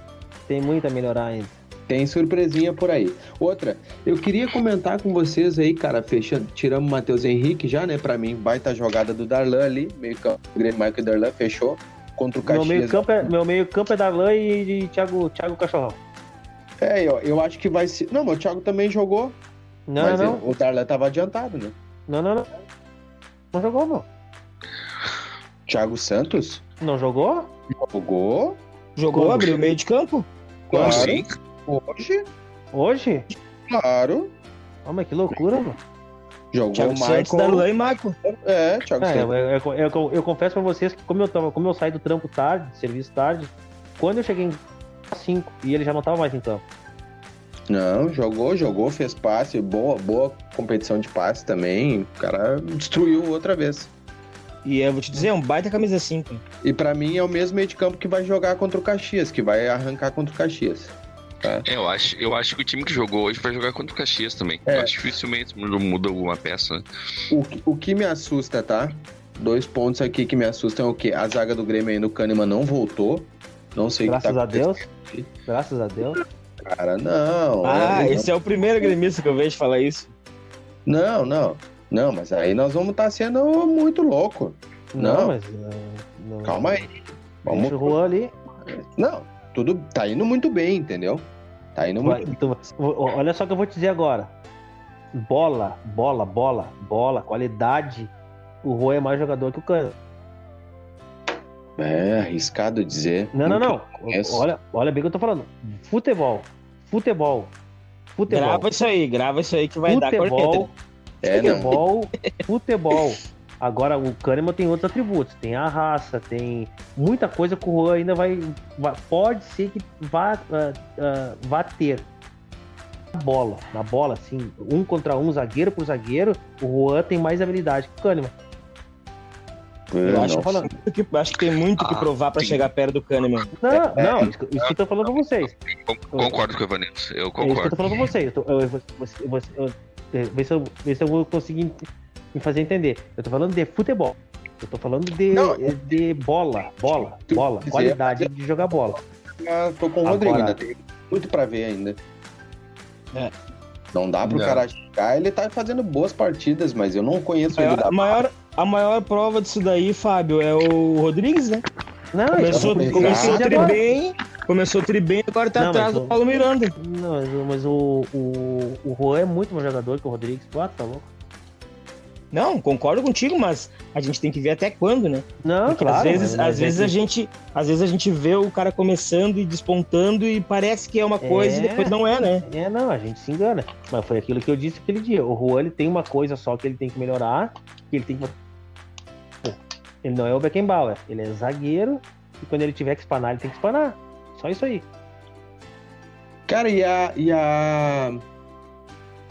Tem muito a melhorar ainda. Tem surpresinha por aí. Outra, eu queria comentar com vocês aí, cara, fechando, tiramos o Matheus Henrique já, né? Pra mim, baita jogada do Darlan ali, meio campo, o Grêmio Michael Darlan fechou contra o Meu Caxias. meio campo é, meu meio campo é Darlan e, e Thiago, Thiago Cachorrão. É, eu, eu acho que vai ser. Não, mas o Thiago também jogou, Não, mas não, ele- o Darlan tava adiantado, né? não, não, não. Não jogou, não. Thiago Santos Não jogou? jogou Jogou, Como? abriu o meio de campo. Como Claro. assim? hoje, Hoje? claro. Oh, mas que loucura, mano. Jogou Thiago o Santos, Michael. Darlan e Marco. É, Thiago É, eu, Santos. eu- eu- eu- eu confesso pra vocês que como eu, tava, como eu saí do trampo tarde, serviço tarde, quando eu cheguei em 5 e ele já não tava mais em campo. Não, jogou, jogou, fez passe, boa, boa competição de passe também. O cara destruiu outra vez. E eu vou te dizer, é um baita camisa 5. E pra mim é o mesmo meio de campo que vai jogar contra o Caxias, que vai arrancar contra o Caxias. É, eu acho, eu acho que o time que jogou hoje vai jogar contra o Caxias também. É. Eu acho dificilmente muda alguma peça, né? O, que- o que me assusta, tá? Dois pontos aqui que me assustam é o quê? A zaga do Grêmio ainda, o Kahneman não voltou. Não sei o que Graças tá a Deus. Graças a Deus. Cara, não. Ah, é- esse é o primeiro gremista que eu vejo falar isso. Não, não. Não, mas aí nós vamos estar sendo muito louco. Não, Não. mas. ah, não- Calma aí. Vamos. Deixa o Juan ali. Não, tudo tá indo muito bem, entendeu? Tá indo Vai, muito então, o- olha só o que eu vou te dizer agora. Bola, bola, bola, bola, qualidade. O Juan é mais jogador que o Cano. É arriscado dizer. Não, não, não. conheço. Olha, olha bem o que eu tô falando. Futebol. Futebol. Futebol. Grava isso aí, grava isso aí que vai dar futebol. corneta. É, futebol. futebol. Agora, o Kahneman tem outros atributos. Tem a raça, tem muita coisa que o Juan ainda vai. vai- pode ser que vá, ah, ah, vá ter. Na bola, na bola, assim, um contra um, zagueiro por zagueiro, o Juan tem mais habilidade que o Kahneman. Eu acho, que, falando, que- acho que tem muito que Ah, provar pra sim. chegar perto do Kahneman. Não, É, não, isso, que- isso que eu tô falando pra vocês. Con- Concordo com o Evanilson. Eu É isso que eu concordo. tô falando pra vocês. Eu tô, eu, eu, eu, eu, eu, eu, ver, se eu, ver se eu vou conseguir me fazer entender. Eu tô falando de futebol. Eu tô falando de, Não. de bola, bola, bola, dizer- qualidade de jogar bola. Ah, tô com o Agora- Rodrigo, ainda tem muito pra ver ainda. É. Não dá pro Não. cara chegar, ele tá fazendo boas partidas, mas eu não conheço ele A da maior, a maior prova disso daí, Fábio, é o Rodrigues, né? Não, Começou, vou pensar. começou tri agora. bem, começou tri bem, agora tá Não, atrás do Paulo Miranda. Não, mas, o- o, o, Juan é muito mais jogador que o Rodrigues. Ah, tá louco. Não, concordo contigo, mas a gente tem que ver até quando, né? Não, Porque claro. às vezes, mas- mas às é vezes que- a gente, às vezes a gente vê o cara começando e despontando e parece que é uma coisa e É. depois não é, né? É, não, a gente se engana. Mas foi aquilo que eu disse aquele dia. O Juan ele tem uma coisa só que ele tem que melhorar, que ele tem que. Ele não é o Beckenbauer, ele é zagueiro, e quando ele tiver que espanar, ele tem que espanar. Só isso aí. Cara, e a. E a...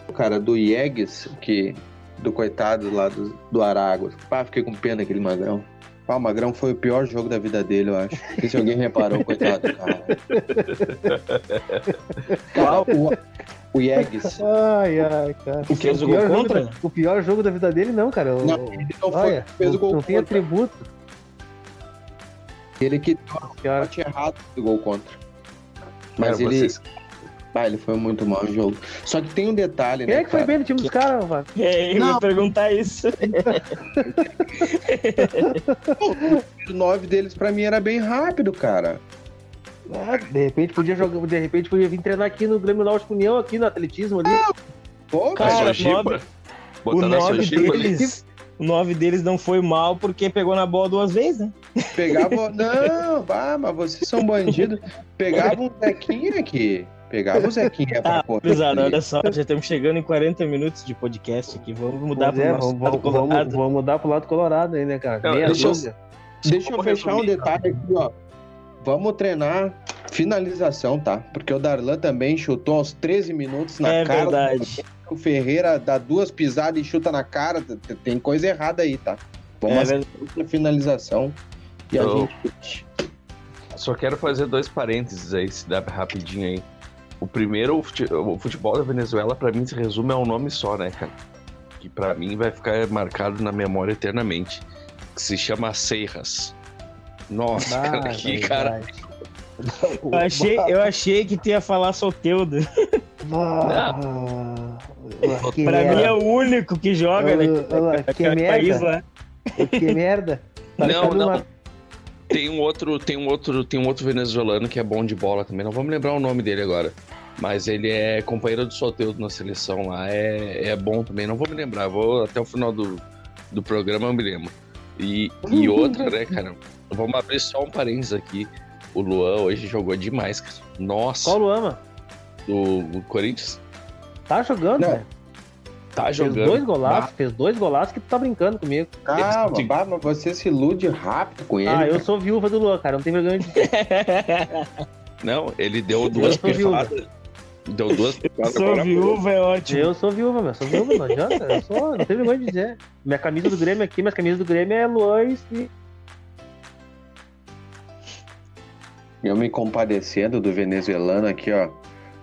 O cara do Iegues, que. Do coitado lá do, do Araguas. Pá, fiquei com pena daquele magrão. Pá, o magrão foi o pior jogo da vida dele, eu acho. Não sei se alguém reparou, (laughs) coitado do cara. O, o. Ai, ai, cara. O que Fez o pior gol jogo contra? da- o pior jogo da vida dele, não, cara. O- Não, ele não foi, olha, fez o não, gol não tem contra. atributo. Ele que Pior. tinha errado do gol contra. Mas Cara, ele. vocês- Ah, ele foi muito mal no jogo. Só que tem um detalhe, Quem né? é que foi cara? bem no time dos caras, mano? É, eu Não. ia perguntar isso. (laughs) O 9 deles pra mim era bem rápido, cara. Ah, de repente podia jogar, de repente podia vir treinar aqui no Grêmio Náutico União, aqui no atletismo ali. Pô, Cara, cara, O Botar na 9 Sojipa ali. deles, o 9 deles não foi mal porque pegou na bola duas vezes, né? pegava. Não, vá, mas vocês são bandidos. (laughs) Pegava um Zequinha aqui. Pegava o Zequinha pra correr. pesado, olha só, já estamos chegando em 40 minutos de podcast aqui. Vamos mudar Pois para é, vamos, lado vamos, vamos, colorado. vamos mudar pro lado colorado aí, né, cara? Não, deixa eu-. Deixa eu fechar um detalhe aqui, ó. Vamos treinar finalização, tá? Porque o Darlan também chutou aos 13 minutos na É cara. verdade. O Ferreira dá duas pisadas e chuta na cara. Tem coisa errada aí, tá? Vamos É a finalização. E a gente. Só quero fazer dois parênteses aí, se dá rapidinho aí. O primeiro, o fute- o futebol da Venezuela, pra mim, se resume a um nome só, né, cara? Que pra mim vai ficar marcado na memória eternamente. Que se chama Seiras. Nossa, Ah, cara, que cara. Eu achei, eu achei que tu ia falar Soteudo. Ah, que Pra merda. mim é o único que joga, né? Lá, que país merda. Que merda. Tá Não, não. uma- Tem um outro, tem um outro, tem um outro venezuelano que é bom de bola também. Não vamos lembrar o nome dele agora. Mas ele é companheiro do Soteudo na seleção lá. É, é bom também. Não vou me lembrar. Vou até o final do, do programa eu me lembro. E, e outra, né, cara? Vamos abrir só um parênteses aqui. O Luan hoje jogou demais, cara. Nossa, Paulo ama. o, o Corinthians Tá jogando, velho. Tá Fez jogando. dois golaços, fez dois golaços que tu tá brincando comigo. Calma, Esse- bah, mas você se ilude rápido com ele. Ah, eu sou viúva do Luan, cara. Não tem vergonha de dizer. (laughs) Não, ele deu duas pifadas. Deu duas picadas Sou agora. viúva, é ótimo. Eu sou viúva, meu. Sou viúva, não adianta. Eu sou, não tem vergonha de dizer. Minha camisa do Grêmio aqui, minha camisa do Grêmio é Luan e. Eu me compadecendo do venezuelano aqui, ó.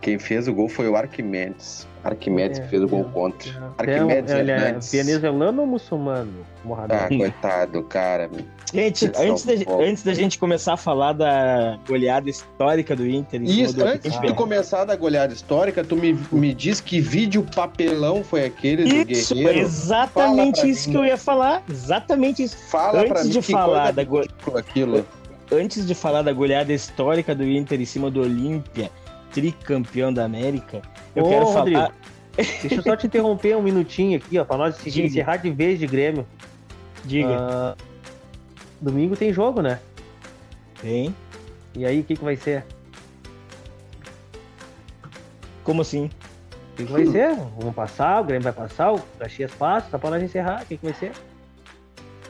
Quem fez o gol foi o Arquimedes. Arquimedes É, que fez o gol é, contra. É, Arquimedes ele é Hernandes. venezuelano ou muçulmano? Ah, Mohamed. coitado, cara. Gente, antes da, antes da gente começar a falar da goleada histórica do Inter... em cima Isso, do antes de tu começar da goleada histórica, tu me, me diz que vídeo papelão foi aquele do Isso, Guerreiro. exatamente isso mim. que eu ia falar. Exatamente isso. Fala Antes mim de que falar coisa da aquilo. Antes de falar da goleada histórica do Inter em cima do Olímpia, tricampeão da América, eu Ô, quero Rodrigo, falar... (laughs) Deixa eu só te interromper um minutinho aqui, ó, pra nós Diga. encerrar de vez de Grêmio. Diga, Ah, domingo tem jogo, né? hein? E aí, o que, que vai ser? Como assim? O que, que vai ser? Vamos passar, o Grêmio vai passar, o Caxias passa, só pra nós encerrar. O que, que vai ser?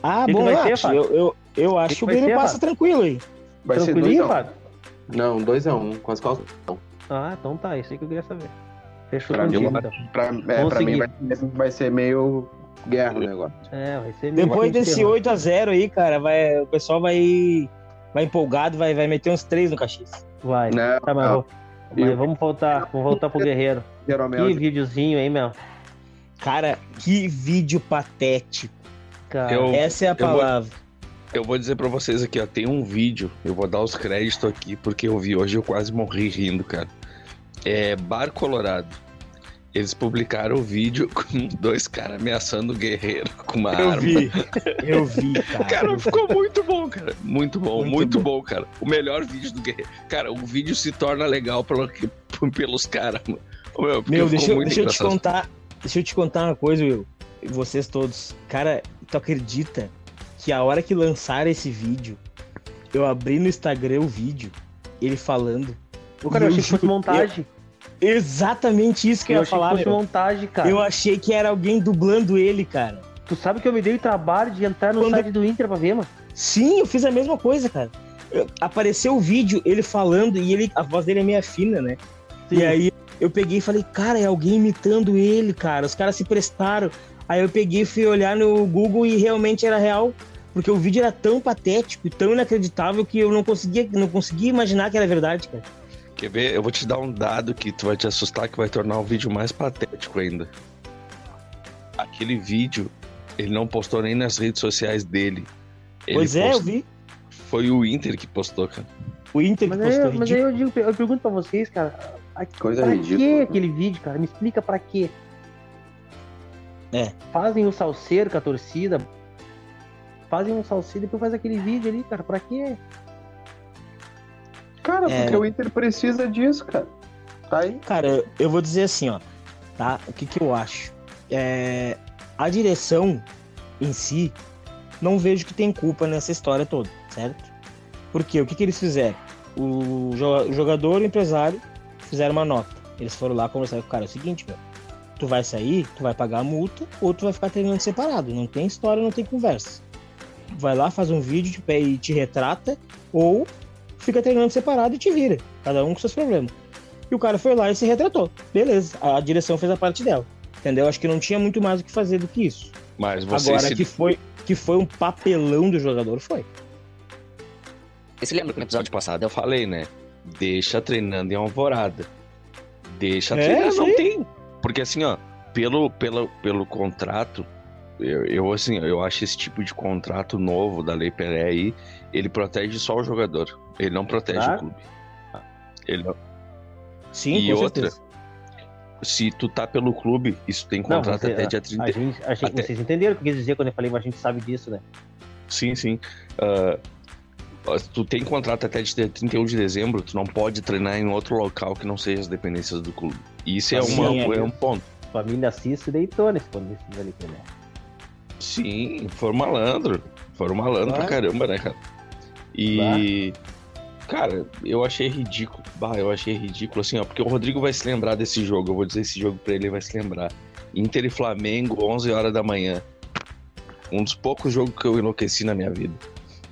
Ah, Que que bom, vai eu ser? Eu, eu, eu acho que que o vai Grêmio ser, passa tranquilo aí. Vai ser Tranquilinho, 2x1. Fábio? Não, 2x1, com as calças. não. Ah, então tá, isso aí que eu queria saber. Fechou Pra mim, contigo, uma- então. Pra, é, pra mim vai, ser- vai ser meio guerra o negócio. É, vai ser meio Depois desse terror. 8x0 aí, cara, vai, o pessoal vai, vai empolgado, vai, vai meter uns 3 no Caxias. Vai. Não, Tá, mas, não. vou- mas E o- vamos voltar, vamos voltar pro Guerreiro. Jeromel Que videozinho, hein, meu? Cara, que vídeo patético. Cara, Eu- Essa é a vou- palavra. Eu vou dizer pra vocês aqui, ó, tem um vídeo, eu vou dar os créditos aqui, porque eu vi hoje eu quase morri rindo, cara. É Bar Colorado. Eles publicaram o vídeo (laughs) com dois caras ameaçando o guerreiro com uma Eu arma. vi, eu vi, (laughs) cara. Cara, ficou muito bom, cara. Muito bom, Muito muito, bom. bom. cara. O melhor vídeo do Guerreiro. Cara, o vídeo se torna legal pelo, (laughs) pelos caras, mano. Meu, Meu, deixa, eu- deixa eu te contar. Deixa eu te contar uma coisa, Will. Vocês todos. Cara, tu acredita que a hora que lançaram esse vídeo, eu abri no Instagram o vídeo, ele falando. o cara, eu eu achei que fosse montagem. Exatamente isso que eu, Eu ia achei falar, que fosse meu. montagem, cara. Eu achei que era alguém dublando ele, cara. Tu sabe que eu me dei o trabalho de entrar no Quando- site do Inter pra ver, mano? Sim, eu fiz a mesma coisa, cara. Eu- apareceu o vídeo, ele falando, e ele, a voz dele é meio fina, né? E aí eu peguei e falei, cara, é alguém imitando ele, cara. Os caras se prestaram. Aí eu peguei e fui olhar no Google e realmente era real. Porque o vídeo era tão patético e tão inacreditável que eu não conseguia, não conseguia imaginar que era verdade, cara. Quer ver? Eu vou te dar um dado que tu vai te assustar, que vai tornar o vídeo mais patético ainda. Aquele vídeo, ele não postou nem nas redes sociais dele. Ele pois é, eu post- vi. Foi o Inter que postou, cara. O Inter que Mas, postou. aí, mas aí eu, digo, eu pergunto pra vocês, cara, a- Coisa pra ridícula. que aquele vídeo, cara? Me explica pra quê. É. Fazem o salseiro com a torcida, fazem um salseiro e depois faz aquele vídeo ali, cara, pra quê? Cara, É. porque o Inter precisa disso, cara. Tá aí. Cara, eu- eu vou dizer assim, ó, tá? O que que eu acho? É, a direção em si, não vejo que tem culpa nessa história toda, certo? Porque o que que eles fizeram? O jogador e o empresário fizeram uma nota. Eles foram lá conversar com o cara. É o seguinte, meu, tu vai sair, tu vai pagar a multa, ou tu vai ficar treinando separado. Não tem história, não tem conversa. Vai lá, faz um vídeo te pe- e te retrata, ou fica treinando separado e te vira. Cada um com seus problemas. E o cara foi lá e se retratou. Beleza, a direção fez a parte dela. Entendeu? Acho que não tinha muito mais o que fazer do que isso. Mas você Agora, se... que, foi, que foi um papelão do jogador, foi. Você se lembra que no episódio passado eu falei, né? Deixa treinando em alvorada. Deixa É, treinando, não tem. Porque assim, ó, pelo, pelo, pelo contrato, eu, eu assim, eu acho esse tipo de contrato novo da Lei Pelé aí, ele protege só o jogador. Ele não protege Claro. o clube. Ele não- Sim, E outra, certeza. se tu tá pelo clube, isso tem Não, contrato você- até dia A 30. gente, achei que Até- vocês entenderam o que eu quis dizer quando eu falei, mas a gente sabe disso, né? Sim, sim. Ah, ó, tu tem contrato até dia 31 de dezembro, tu não pode treinar em outro local que não seja as dependências do clube. Isso é, Sim, uma, é é um ponto. Família Cício deitou nesse quando esses ali, né? Sim, foram malandro. Foram malandro pra Claro. caramba, né, cara? E. Cara, eu achei ridículo. Bah, eu achei ridículo, assim, ó, porque o Rodrigo vai se lembrar desse jogo. Eu vou dizer esse jogo pra ele, ele vai se lembrar. Inter e Flamengo, 11 horas da manhã. Um dos poucos jogos que eu enlouqueci na minha vida.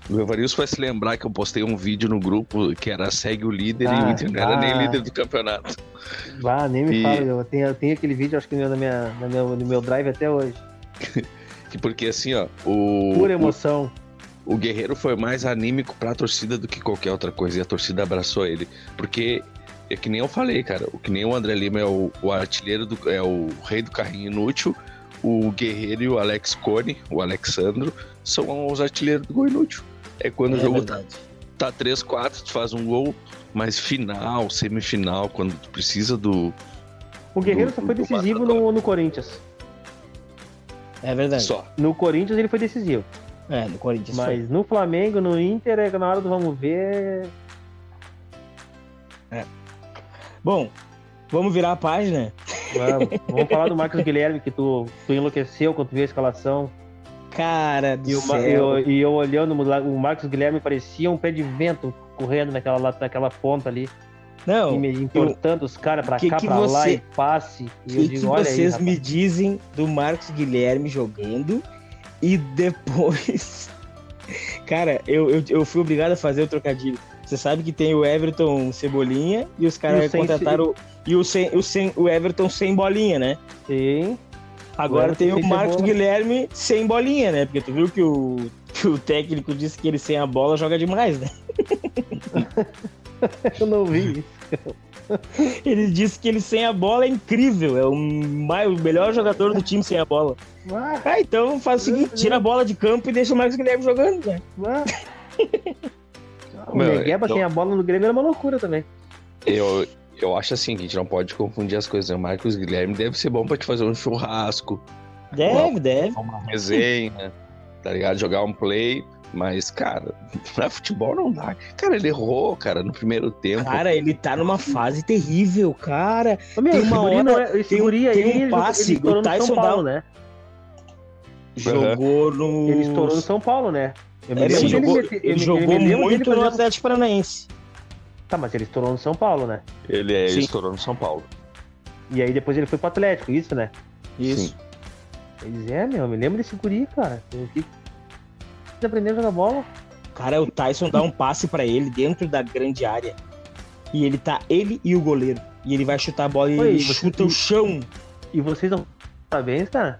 O Evarilson vai se lembrar que eu postei um vídeo no grupo que era segue o líder e o Ah, Inter não era nem ah. líder do campeonato. Ah, nem me E- fala, eu tenho, eu tenho aquele vídeo, acho que na minha, na meu, no meu drive até hoje. (laughs) Que Porque assim, ó, o, Pura o, emoção. o Guerreiro foi mais anímico pra torcida do que qualquer outra coisa e a torcida abraçou ele. Porque é que nem eu falei, cara, o que nem o André Lima é o, o artilheiro do é o rei do carrinho inútil, o Guerreiro e o Alex Cone, o Alexandro, são os artilheiros do gol inútil. É quando o É jogo verdade. tá 3-4, tu faz um gol, mas final, semifinal, quando tu precisa do. O Guerreiro do- só foi decisivo no, no Corinthians. É verdade. Só. No Corinthians ele foi decisivo. É, no Corinthians. foi. Mas no Flamengo, no Inter, é na hora do vamos ver. Bom, vamos virar a página. Vamos, vamos falar do Marcos Guilherme, que tu, tu enlouqueceu quando tu viu a escalação. Cara do E, o, Ma- céu. e eu, e eu olhando, o Marcos Guilherme parecia um pé de vento correndo naquela, lá- naquela ponta ali, Não, e importando os caras pra que cá, que pra lá você- e passe. E eu que, digo, que aí, vocês rapaz. me dizem do Marcos Guilherme jogando e depois. (laughs) Cara, eu, eu, eu fui obrigado a fazer o trocadilho. Você sabe que tem o Everton Cebolinha e os caras o sem- contrataram. E o, sem, o, sem, o Everton sem bolinha, né? Sim. Agora tem o Marcos. Guilherme sem bolinha, né? Porque tu viu que o, que o técnico disse que ele sem a bola joga demais, né? (laughs) Eu não vi isso. Ele disse que ele sem a bola é incrível, é o, mai- o melhor jogador do time sem a bola. Ah, Ah, então faz o seguinte, tira a bola de campo e deixa o Marcos Guilherme jogando, né? ah. (laughs) O Negueba eu- sem a bola no Grêmio era uma loucura também. Eu, eu acho assim que a gente não pode confundir as coisas. né? O Marcos Guilherme deve ser bom pra te fazer um churrasco, Deve, deve. uma resenha, tá ligado? Jogar um play. Mas, cara, (laughs) pra futebol não dá. Cara, ele errou, cara, no primeiro tempo. Cara, ele tá numa fase terrível, cara. Ô, meu, Tem uma hora- não é- tem aí, tem um ele, passe, ele estourou o no Tyson São Paulo, dá- né? Jogou no. Ele estourou no São Paulo, né? Eu me Ele, lembro jogou, ele eu jogou me lembro dele muito no Atlético Paranaense. Tá, mas ele estourou no São Paulo, né? Ele, é, ele Sim. estourou no São Paulo. E aí depois ele foi pro Atlético, isso, né? Isso. Pois é, meu, eu me lembro desse guri, cara. Eu fiquei aprendendo a jogar bola. Cara, o Tyson dá um passe pra ele dentro da grande área. E ele tá, ele e o goleiro. E ele vai chutar a bola e Oi, ele você- chuta o chão. E vocês não parabéns, cara.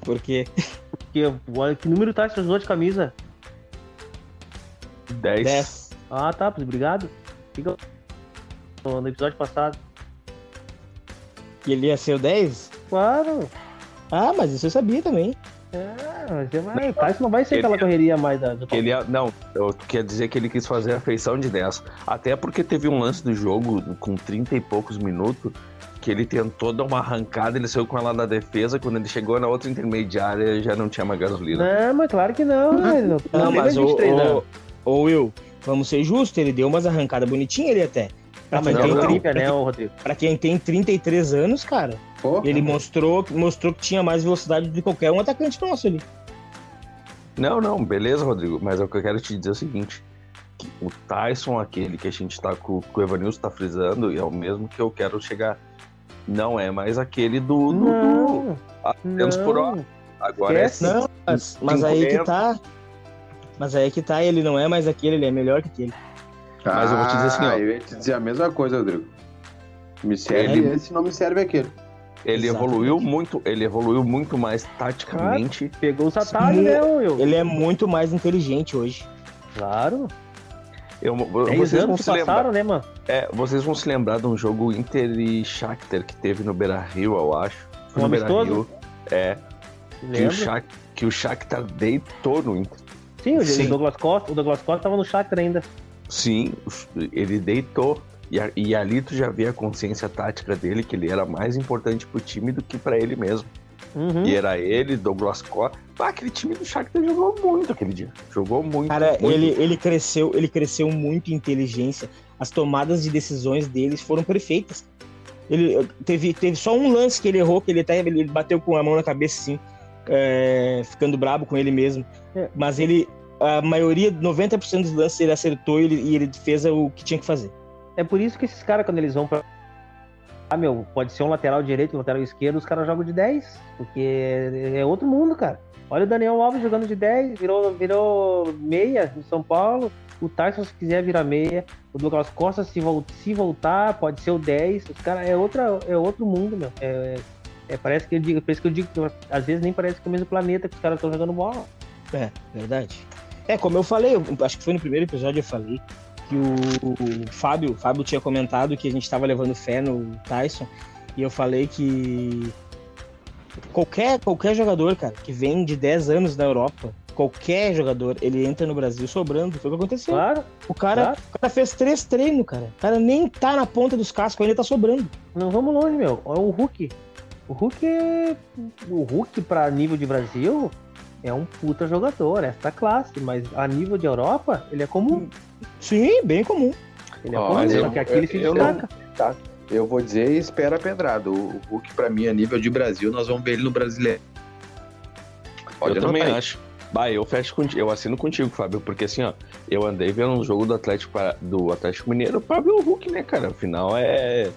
Porque Porque olha que número tá usou de camisa. 10. 10. Ah, tá, pois obrigado. Fica no no episódio passado. E ele ia ser o 10? Claro. Ah, mas isso eu sabia também. É, mas você vai, o Tyson não vai ser Ele- aquela correria mais da, do Ele, não, eu quer dizer que ele quis fazer a feição de 10. Até porque teve um lance do jogo com 30 e poucos minutos que ele tentou dar uma arrancada, ele saiu com ela na defesa, quando ele chegou na outra intermediária já não tinha mais gasolina. Não, mas claro que não, né? (laughs) Não, Não, tem mas o, 23 anos. o, o Will, vamos ser justos, ele deu umas arrancadas bonitinhas ali até. Pra, Ah, mas quem não, tem, não. Olímpia, né, ô Rodrigo? pra quem tem 33 anos, cara, Pô, ele mostrou, mostrou que tinha mais velocidade do que qualquer um atacante nosso ali. Não, não, beleza, Rodrigo, mas é o que eu quero te dizer é o seguinte. o Tyson, aquele que a gente tá com, que o Evanilson tá frisando, é o mesmo que eu quero chegar. Não é mais aquele do, do, do Não, a 200 por hora. não. Agora é. Não, mas, mas aí que tá. Mas aí que tá, ele não é mais aquele, ele é melhor que aquele. Mas eu vou te dizer assim, ó. Ah, Eu ia te dizer a mesma coisa, Rodrigo. Me serve Ele- esse, não me serve aquele. Ele Exatamente. evoluiu muito, ele evoluiu muito mais taticamente. Pegou os atalhos, né, eu? Ele é muito mais inteligente hoje. Claro. Eu, 10 vocês vão se lembrar. passaram, né, mano? É, vocês vão se lembrar de um jogo Inter e Shakhtar que teve no Beira Rio, eu acho. Foi Um no Beira amistoso? Rio. É, que o, Lembro. Shak, que o Shakhtar deitou no Inter. Sim, o Sim. Douglas Costa, o Douglas Costa tava no Shakhtar ainda. Sim, ele deitou. E, a- e ali tu já vê a consciência tática dele, que ele era mais importante pro time do que pra ele mesmo. Uhum. E era ele, Douglas Costa. Ah, aquele time do Shakhtar jogou muito aquele dia. Jogou muito. Cara, muito. ele, ele cresceu, ele cresceu muito em inteligência. As tomadas de decisões deles foram perfeitas. Ele teve, teve só um lance que ele errou, que ele até ele bateu com a mão na cabeça, assim, é, ficando brabo com ele mesmo. Mas ele, a maioria, 90% dos lances ele acertou e ele, e ele fez o que tinha que fazer. É por isso que esses caras, quando eles vão pra Ah, meu, pode ser um lateral direito, um lateral esquerdo, os caras jogam de 10, porque é outro mundo, cara. Olha o Daniel Alves jogando de 10, virou, virou meia no São Paulo. O Tyson, se quiser virar meia. O Douglas Costa, se, vol se voltar, pode ser o 10. Os caras é, é outro mundo, meu. É, é, parece que eu digo, por isso que eu digo que às vezes nem parece que é o mesmo planeta que os caras estão jogando bola. É, verdade. É, como eu falei, eu, acho que foi no primeiro episódio eu falei que o, o Fábio, Fábio tinha comentado que a gente estava levando fé no Tyson. E eu falei que qualquer, qualquer jogador, cara, que vem de 10 anos da Europa, qualquer jogador, ele entra no Brasil sobrando. Foi o que aconteceu. Claro. O cara, Claro. o cara fez três treinos, cara. O cara nem tá na ponta dos cascos, ainda tá sobrando. Não vamos longe, meu. Olha o Hulk. O Hulk é. O Hulk, pra nível de Brasil, é um puta jogador, esta classe. Mas a nível de Europa, ele é comum. Sim, bem comum. Ele é Ó, comum, só eu- que aqui ele se eu destaca. Eu vou dizer e espera a pedrada. O Hulk, pra mim, a nível de Brasil, nós vamos ver ele no brasileiro. Pode eu também aí. acho. Bah, eu fecho contigo, eu assino contigo, Fábio, porque assim, ó, eu andei vendo um jogo do Atlético, para- do Atlético Mineiro pra ver o Hulk, né, cara? Afinal, é,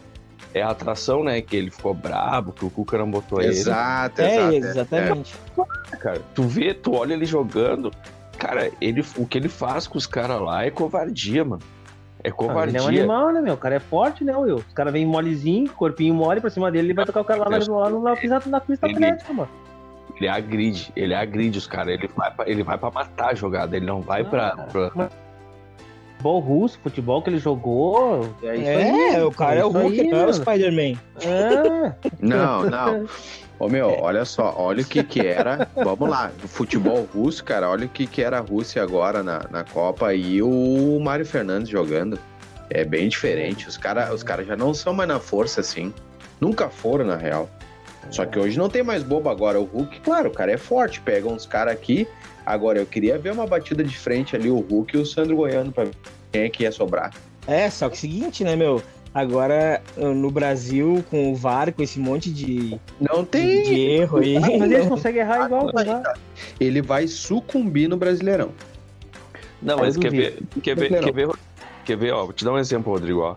é a atração, né? Que ele ficou brabo, que o Cuca não botou Exato, É, exato. exatamente. ele, cara. Tu vê, tu olha ele jogando, cara, ele, o que ele faz com os caras lá é covardia, mano. É Ah, ele covardia. é um animal, né, meu? O cara é forte, né, Will? Os caras vêm molezinho, corpinho mole pra cima dele, ele vai tocar o cara lá na, lá na, na, pista- na pista Ele- atlética, mano. Ele agride, ele agride os caras, ele vai, pra, ele vai pra matar a jogada, ele não vai pra. Ah, pra- Futebol russo, futebol que ele jogou. É, isso É, aí, o cara é, o isso Hulk, aí, não é o. Spider-Man. É. Não, não. (laughs) Ô meu, olha só, olha o que que era. Vamos lá, o futebol russo, cara, olha o que que era a Rússia agora na, na Copa e o Mário Fernandes jogando. É bem diferente. Os caras os cara já não são mais na força assim. Nunca foram, na real. Só que hoje não tem mais bobo agora. O Hulk, claro, o cara é forte, pega uns caras aqui. Agora, eu queria ver uma batida de frente ali, o Hulk e o Sandro Goiano, pra quem é que ia sobrar. É, só que é o seguinte, né, meu? Agora, no Brasil, com o VAR, com esse monte de, Não de, tem. de erro aí. Mas eles (laughs) conseguem errar igual, Vai, né? Ele vai sucumbir no Brasileirão. Não, mas quer ver, quer ver, quer ver, quer ver, ó, vou te dar um exemplo, Rodrigo, ó.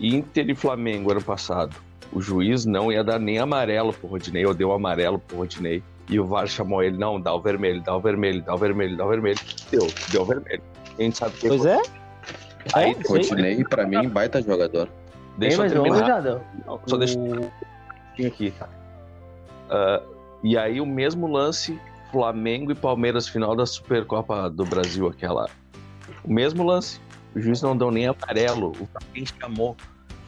Inter e Flamengo ano passado. O juiz não ia dar nem amarelo pro Rodinei, ou deu amarelo pro Rodinei. E o VAR chamou ele, não, dá o vermelho, dá o vermelho, dá o vermelho, dá o vermelho. Deu, deu o vermelho. A gente sabe que Pois é. Aí, É, O Rodinei, pra mim, baita jogador. deixa eu terminar. Não, Só deixa eu O- aqui. Ah, e aí o mesmo lance, Flamengo e Palmeiras, final da Supercopa do Brasil, aquela. O mesmo lance. O juiz não deu nem amarelo. O quem chamou.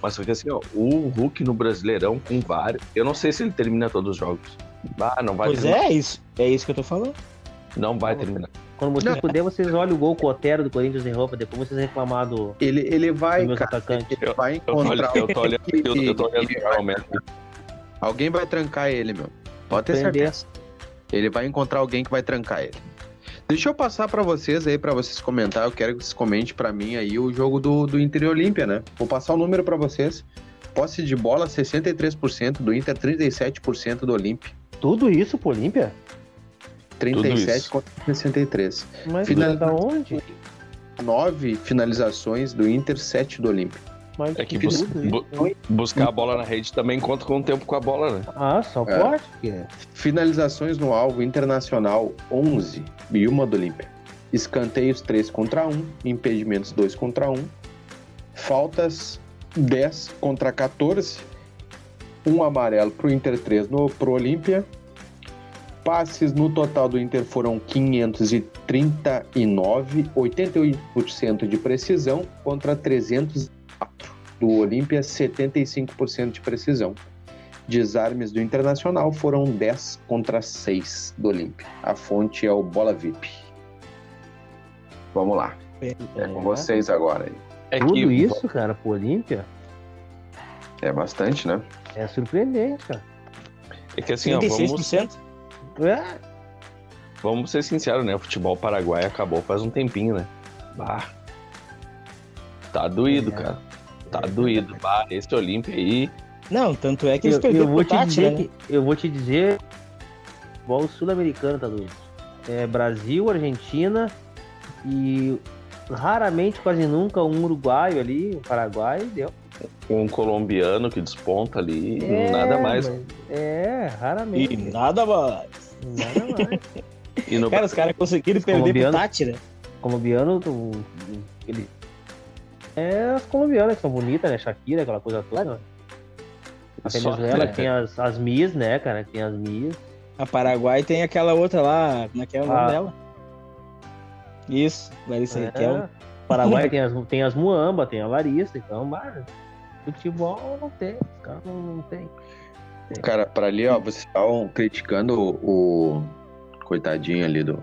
Mas que assim, ó, o Hulk no Brasileirão com VAR, eu não sei se ele termina todos os jogos. Ah, não vai Pois terminar. é, isso. É isso que eu tô falando. Não vai terminar. Quando vocês puderem, vocês olham o gol com o Otero do Corinthians em roupa, depois vocês reclamar do, Ele, ele vai, meus cara, atacantes. ele vai Eu tô olhando, encontrar. eu tô olhando, eu, tô olhando. Alguém vai trancar ele, meu. Pode ter certeza. Ele vai encontrar alguém que vai trancar ele. Deixa eu passar pra vocês aí, pra vocês comentar. Eu quero que vocês comentem pra mim aí o jogo do, do Inter e Olímpia, né? Vou passar o número pra vocês. Posse de bola, 63% do Inter, 37% do Olímpia. Tudo isso pro Olímpia? 37 isso. contra 63. Mas Final- da onde? 9 finalizações do Inter, 7 do Olímpia. Mas É que bus- bu- buscar a bola na rede também conta com o tempo com a bola, né? Ah, só É. pode? que- Finalizações no alvo internacional, 11 e uma do Olímpia. Escanteios 3 contra 1, impedimentos 2 contra 1. Faltas 10 contra 14. Um amarelo pro Inter 3 no pro Olímpia. Passes no total do Inter foram 539, 88% de precisão contra 304 do Olímpia, 75% de precisão. Desarmes do Internacional foram 10 contra 6 do Olímpia. A fonte é o Bola VIP. Vamos lá. É com vocês agora. É Tudo que isso, cara, pro Olímpia? É bastante, né? É surpreendente, cara. É que assim, ó, vamos, 36%. É, vamos ser sinceros, né? O futebol paraguai acabou faz um tempinho, né? Bah. Tá doído, É. cara. Tá doído. Bah, esse Olímpia aí. Não, tanto é que eu, eu vou te dizer né? que eu vou te dizer futebol sul-americano tá doido. É Brasil, Argentina e raramente, quase nunca um uruguaio ali, um paraguai, deu. Um colombiano que desponta ali, É, nada mais. mas- É, E raramente. nada mais. Nada mais. E no Cara, os caras conseguiram perder pro colombiano. Tati, né? colombiano, tu- ele. É as colombianas que são bonitas, né? Shakira, aquela coisa toda. né? A Venezuela é. tem as, as Miss, né, cara? Tem as Miss. A Paraguai tem aquela outra lá, como é que é o nome Ah. dela? Isso, Larissa É. Riquelme. Paraguai tem as, tem as Muamba, tem a Larissa, então, mas futebol não tem, os caras não, não tem. Cara, pra ali, ó, vocês estavam criticando o, o coitadinho ali do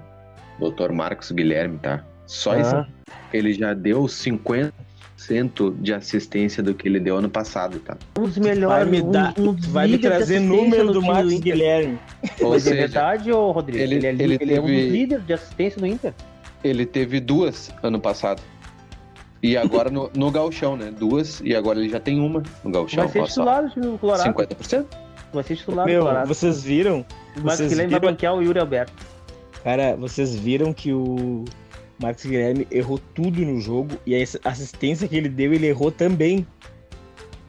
Dr. Marcos Guilherme, tá? Só Ah. isso. Ele já deu 50% de assistência do que ele deu ano passado, tá? Um dos Vai melhores. me, um- dar, um dos vai me trazer número do Marcos Inter. Guilherme. Ou Mas é seja, verdade, ô Rodrigo? ele- Ele, é, ele ele é um dos teve- líderes de assistência no Inter. ele teve duas ano passado. E agora no, no Gauchão, né? Duas, e agora ele já tem uma no Gauchão. Vai ser titular do time do Colorado. 50%? Vai ser titular do Meu, Colorado. vocês viram? Mas vocês que ele vai viram- banquear o Yuri Alberto. Cara, vocês viram que o Marcos Guilherme errou tudo no jogo e a assistência que ele deu, ele errou também.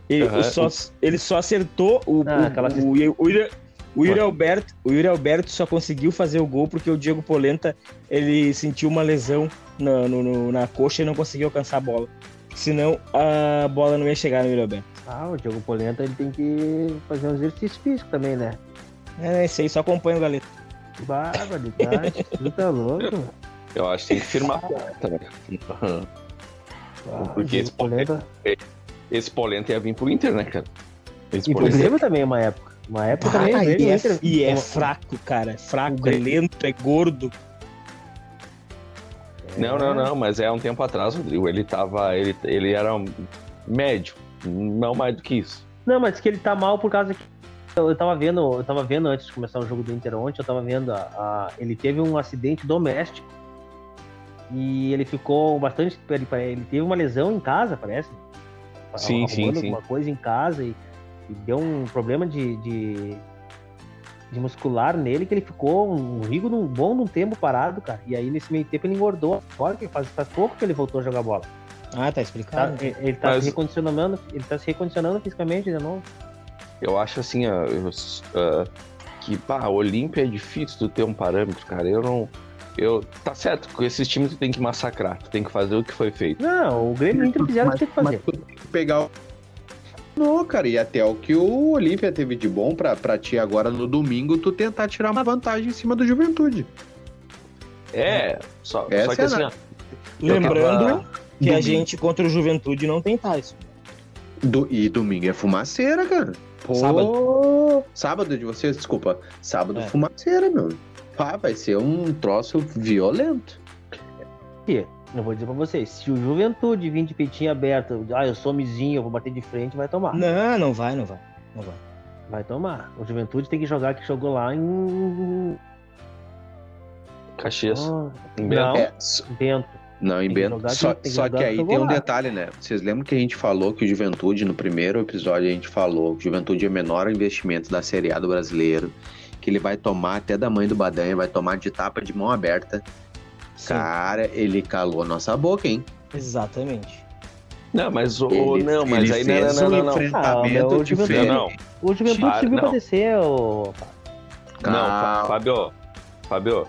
Ele, Aham. só, ele só acertou o, Ah, o, o, o, Yuri, o Yuri Alberto. O Yuri Alberto só conseguiu fazer o gol porque o Diego Polenta ele sentiu uma lesão na, no- no- na coxa e não conseguiu alcançar a bola. Senão a bola não ia chegar no Yuri Alberto. Ah, o Diogo Polenta ele tem que fazer um exercício físico também, né? É, esse aí só acompanha o Galeta. Barbaridade. (laughs) tu tá louco? Eu acho que tem que firmar também. Ah, Porque esse Polenta. Esse Polenta ia vir pro Inter, né, cara? Esse E pro Polenta. Grêmio também, uma época. Uma época. Ah, o Grêmio e, é, Inter- e é fraco, cara. É fraco, é lento, é gordo. Não, não, não, mas é um tempo atrás, Rodrigo. Ele tava. Ele, ele era um médio. Não mais do que isso. Não, mas que ele tá mal por causa que. Eu tava vendo, eu tava vendo antes de começar o jogo do Inter ontem, eu tava vendo a, a- ele teve um acidente doméstico e ele ficou bastante, ele, ele teve uma lesão em casa, parece. Sim, sim, Arrumando sim. alguma coisa em casa e, e deu um problema de, de, de muscular nele que ele ficou um rico num bom num tempo parado, cara. E aí nesse meio tempo ele engordou. Agora que faz, faz pouco que ele voltou a jogar bola. Ah, tá Tá, explicado. ele, ele tá Mas- se recondicionando, ele tá se recondicionando fisicamente de novo. Eu acho assim, ó, eu- ah, que, pá, Olímpia é difícil tu ter um parâmetro, cara. Eu não. Eu, tá certo, com esses times tu tem que massacrar, tu tem que fazer o que foi feito. Não, o Grêmio e o Inter fizeram o que tinha que fazer. tu tem que pegar o. Não, cara, e até o que o Olímpia teve de bom pra, pra ti agora no domingo, tu tentar tirar uma vantagem em cima do Juventude. É, só, Essa só que é assim, a- ó, Lembrando tava- que a Domingo. gente contra o Juventude não tem Tyson. Do- e domingo é fumaceira, cara. Pô, Sábado. Sábado de vocês, desculpa. Sábado É. fumaceira, meu. Pá, vai ser um troço violento. Porque, eu vou dizer pra vocês, se o Juventude vir de peitinho aberto, ah, eu sou mizinho, eu vou bater de frente, vai tomar. Não, não vai, não vai. Não vai. Vai tomar. O Juventude tem que jogar que jogou lá em. Caxias. Oh, em Bento. não, É, s- Bento. não, em Bento. jogar, Só, que só que que aí tem um lá. detalhe, né? Vocês lembram que a gente falou que o Juventude, no primeiro episódio, a gente falou que o Juventude é o menor investimento da Série A do brasileiro. Que ele vai tomar até da mãe do Badanha, vai tomar de tapa de mão aberta. Sim, Cara, ele calou a nossa boca, hein? exatamente. Não, mas o. Ele- não, mas ele aí não, fez não, um não, não. enfrentamento Ah, o frente. Não, não. O Juventude Ah, subiu pra não. descer, ô. Não, Fábio, Fábio,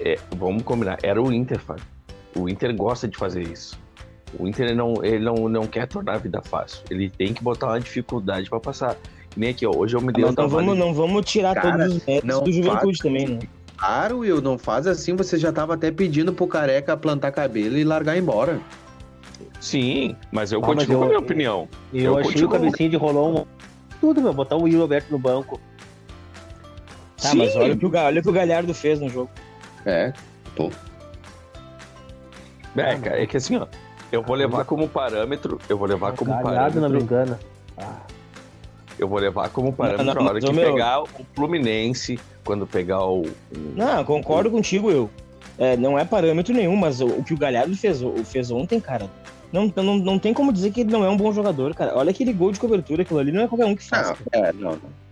é, vamos combinar. Era o Inter, Fábio. O Inter gosta de fazer isso. O Inter não, ele não, não quer tornar a vida fácil. Ele tem que botar uma dificuldade pra passar. Que Nem aqui, ó. Hoje eu me dei um não vamos, não vamos tirar Cara, todos os méritos do Juventude faz- também, né? Claro, Will, não faz assim. Você já tava até pedindo pro careca plantar cabelo e largar embora. Sim, mas eu Ah, mas continuo eu- com a minha opinião. E eu, Eu achei continuo. o cabecinho de rolou um. Tudo, meu. Botar o Will Alberto no banco. Tá, Sim, mas olha o, que o, olha o que o Galhardo fez no jogo. É, pô. É, cara, é que assim, ó. Eu vou levar como parâmetro. Eu vou levar como Galhardo não me parâmetro. engana. Ah, Eu vou levar como parâmetro Não, não, a hora que meu- pegar o Fluminense, quando pegar o. o- Não, concordo contigo, eu. É, não é parâmetro nenhum, mas o, o que o Galhardo fez, o- fez ontem, cara, não, não, não tem como dizer que ele não é um bom jogador, cara. Olha aquele gol de cobertura, aquilo ali não é qualquer um que faz. É, não. não.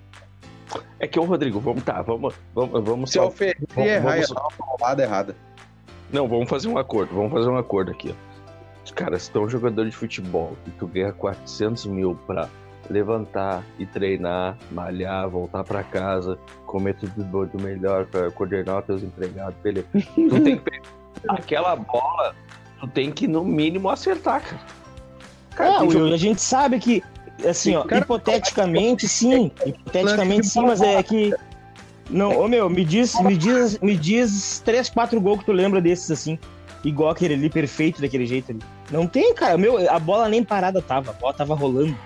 É que o Rodrigo, vamos tá, vamos, vamos, vamos Se só- eu vamos- errar, vamos- errar uma paulada errada. Não, vamos fazer um acordo, vamos fazer um acordo aqui. ó. Cara, se tu é um jogador de futebol e tu ganha 400 mil pra levantar e treinar, malhar, voltar pra casa, comer tudo do- melhor pra coordenar os teus empregados, beleza. Tu (laughs) tem que pegar aquela bola, tu tem que no mínimo acertar, cara. Cara, É, Will, a gente sabe que, assim, ó, Cara, hipoteticamente sim, hipoteticamente sim, mas é que. Não, ô meu, me diz, me diz, me diz três, quatro gols que tu lembra desses assim, igual aquele ali, perfeito daquele jeito ali. Não tem, cara, meu, a bola nem parada tava, a bola tava rolando.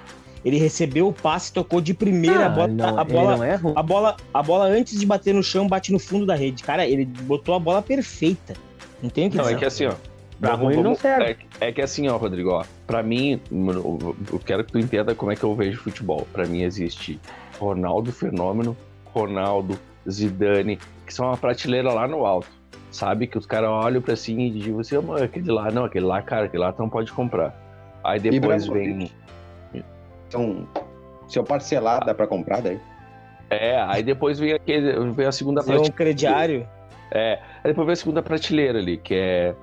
Ele recebeu o passe, tocou de primeira, Ah, a bola, não, a ele bola, não é a bola, a bola antes de bater no chão bate no fundo da rede. Cara, ele botou a bola perfeita. Não tem o que Não, é dizer. que assim, ó. Pra vamos- ruim não serve. É, é que assim, ó, Rodrigo, ó. Pra mim, eu eu quero que tu entenda como é que eu vejo futebol. Pra mim existe Ronaldo Fenômeno, Ronaldo, Zidane, que são uma prateleira lá no alto. Sabe? Que os caras olham pra cima e dizem assim, "Mano, aquele lá, não, aquele lá, cara, aquele lá tu não pode comprar. Aí depois vem. Então, se eu parcelar, dá pra comprar daí? É, aí depois vem aquele. Vem a segunda Fazer um crediário. É, aí depois vem a segunda prateleira ali, que é.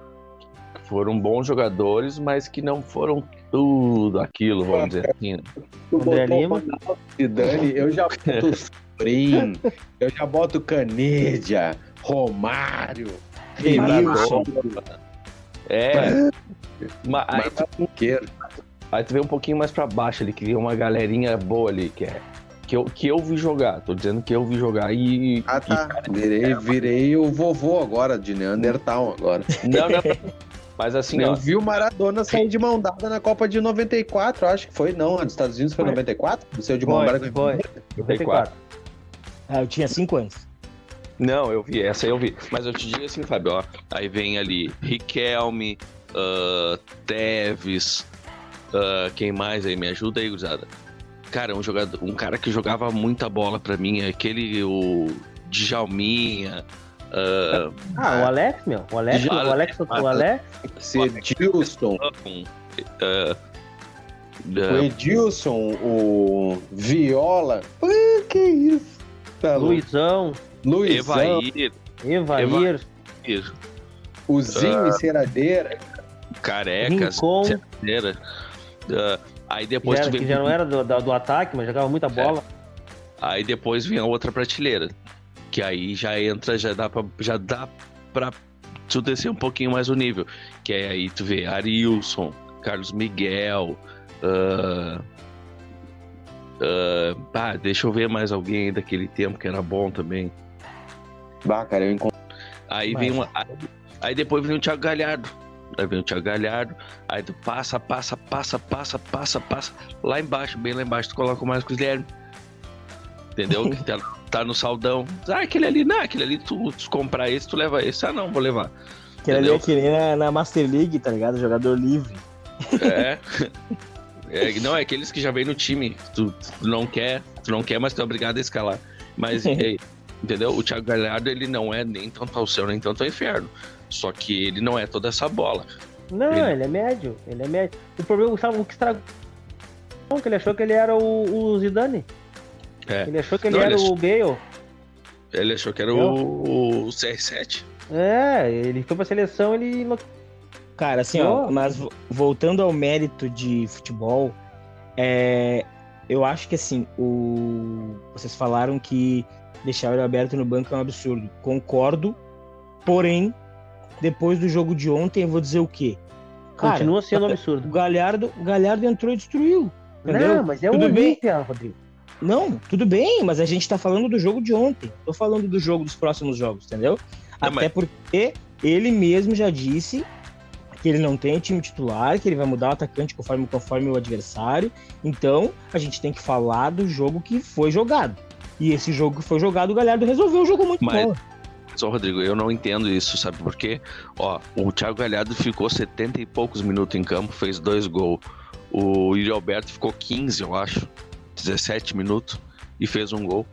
que foram bons jogadores, mas que não foram tudo aquilo, vamos dizer assim. né? Tu André botou Lima. E Dani, eu já boto Sobrinho, (laughs) eu já boto Canedia, Romário, Denilson. É. Mas, aí, mas Marqueiro. Aí tu vê um pouquinho mais pra baixo ali, que vem uma galerinha boa ali, que é. Que eu, que eu vi jogar, tô dizendo que eu vi jogar e. Ah, tá. Virei, virei o vovô agora, de Neandertal agora. e- não, não. Mas assim, eu ó. vi o Maradona sair de mão dada na Copa de 94, acho que foi, não. A dos Estados Unidos foi Foi. 94? Ele saiu de mão Foi, dada com foi. 94. Ah, eu tinha cinco anos. Não, eu vi, essa eu vi. Mas eu te digo assim, Fábio, ó. Aí vem ali Riquelme, ah, Teves, ah, quem mais aí? Me ajuda aí, gurizada. Cara, um, jogador, um cara que jogava muita bola pra mim, aquele, o Djalminha, ah, Ah, o Alex, meu. O Alex, Já- o Alex, o Alex. Cedilson, ah, o ah, Edilson, o Viola. Que isso? Tá. Luizão, Luizão, Evair, Evair, o Zinho e Ceradeira. Carecas, Rincon, Cera, ah, aí que depois já, tu vem que já não era do, do ataque, mas jogava muita bola. Aí depois vem a outra prateleira. Que aí já entra, já dá pra, já dá pra tu descer um pouquinho mais o nível. Que é aí tu vê Arilson, Carlos Miguel. ah, ah, ah, deixa eu ver mais alguém daquele tempo que era bom também. Bah, cara, eu encontrei. Aí Mas- vem uma. Aí, aí depois vem o Thiago Galhardo. Aí vem o Thiago Galhardo. Aí tu passa, passa, passa, passa, passa, passa. Lá embaixo, bem lá embaixo, tu coloca o Marcos Guilherme. Entendeu? Que (laughs) tá, tá no saldão. Ah, aquele ali, não, aquele ali, tu, tu comprar esse, tu leva esse. Ah, não, vou levar. Aquele ali é que nem na, na Master League, tá ligado? Jogador livre. É. (laughs) É, não, é aqueles que já vem no time. Tu, tu não quer, tu não quer, mas tu é obrigado a escalar. Mas, (laughs) é, entendeu? O Thiago Galhardo, ele não é nem tanto ao céu, nem tanto ao inferno. Só que ele não é toda essa bola. Não, Ele- ele é médio. Ele é médio. O problema, sabe o que estragou? Não, que ele achou que ele era o, o Zidane. É. Ele achou que ele Não, era ele o Bale. Ele achou que era o, o CR7. É, ele foi pra seleção, ele. Cara, assim, ó, mas vo- voltando ao mérito de futebol, é, eu acho que assim, o, vocês falaram que deixar ele aberto no banco é um absurdo. Concordo, porém, depois do jogo de ontem, eu vou dizer o quê? Cara, Continua sendo um o absurdo. Galhardo, o Galhardo entrou e destruiu. Entendeu? Não, mas é o Tudo bem. Olímpia, Rodrigo. Não, tudo bem, mas a gente tá falando do jogo de ontem. Tô falando do jogo dos próximos jogos, entendeu? Não, Até mas- porque ele mesmo já disse que ele não tem time titular, que ele vai mudar o atacante conforme, conforme o adversário. Então, a gente tem que falar do jogo que foi jogado. E esse jogo que foi jogado, o Galhardo resolveu o jogo muito Mas- bom. Só, Rodrigo, eu não entendo isso, sabe por quê? Ó, o Thiago Galhardo ficou 70 e poucos minutos em campo, fez dois gols. O Yuri Alberto ficou 15, eu acho, 17 minutos e fez um gol.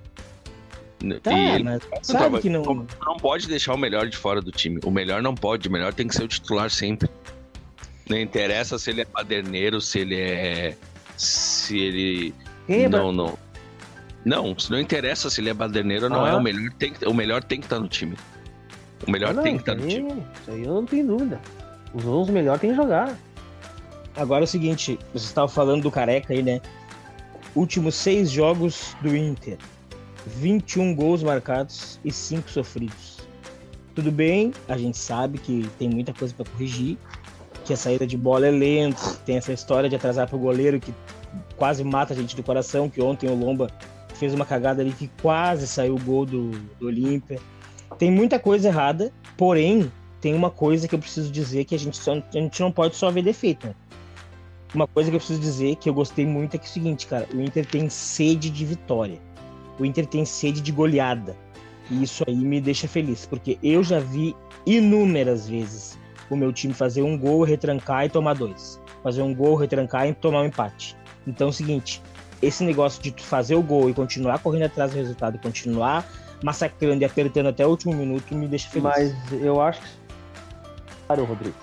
Tá, e ele mas tava- sabe que não. não pode deixar o melhor de fora do time. O melhor não pode, o melhor tem que ser o titular sempre. Não interessa se ele é paderneiro, se ele é. Se ele. Quem é não, não. Não, se não interessa se ele é baderneiro ou não Ah. é, o melhor tem que, o melhor tem que estar no time. O melhor Não, tem que estar isso no time. Isso aí eu não tenho dúvida. Os 11 melhores tem que jogar. Agora é o seguinte, você estava falando do Careca aí, né? Últimos seis jogos do Inter. 21 gols marcados e 5 sofridos. Tudo bem, a gente sabe que tem muita coisa para corrigir, que a saída de bola é lenta, tem essa história de atrasar pro goleiro que quase mata a gente do coração, que ontem o Lomba fez uma cagada ali que quase saiu o gol do, do Olímpia. Tem muita coisa errada, porém, tem uma coisa que eu preciso dizer que a gente, só, a gente não pode só ver defeito. Né? Uma coisa que eu preciso dizer que eu gostei muito é que é o seguinte, cara, o Inter tem sede de vitória. O Inter tem sede de goleada. E isso aí me deixa feliz, porque eu já vi inúmeras vezes o meu time fazer um gol, retrancar e tomar dois. Fazer um gol, retrancar e tomar um empate. Então é o seguinte, esse negócio de fazer o gol e continuar correndo atrás do resultado, continuar massacrando e apertando até o último minuto me deixa feliz. Mas eu acho que. Claro, Rodrigo.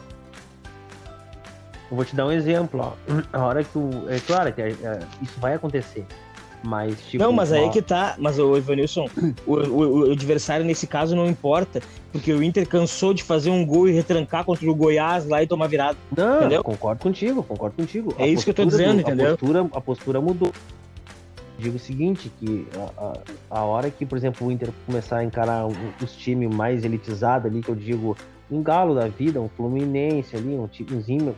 Eu vou te dar um exemplo, ó. (clears throat) A hora que o. É claro que é, é, isso vai acontecer. Mas, tipo, não, mas aí que tá. Mas o Ivanilson, o, o, o, adversário nesse caso não importa, porque o Inter cansou de fazer um gol e retrancar contra o Goiás lá e tomar virada. Não, entendeu? concordo contigo, concordo contigo. É a isso que eu tô dizendo, do, entendeu? A postura, a postura mudou. Digo o seguinte, que a, a, a, hora que, por exemplo, o Inter começar a encarar os times mais elitizados ali, que eu digo, um galo da vida, um Fluminense ali, um timezinho,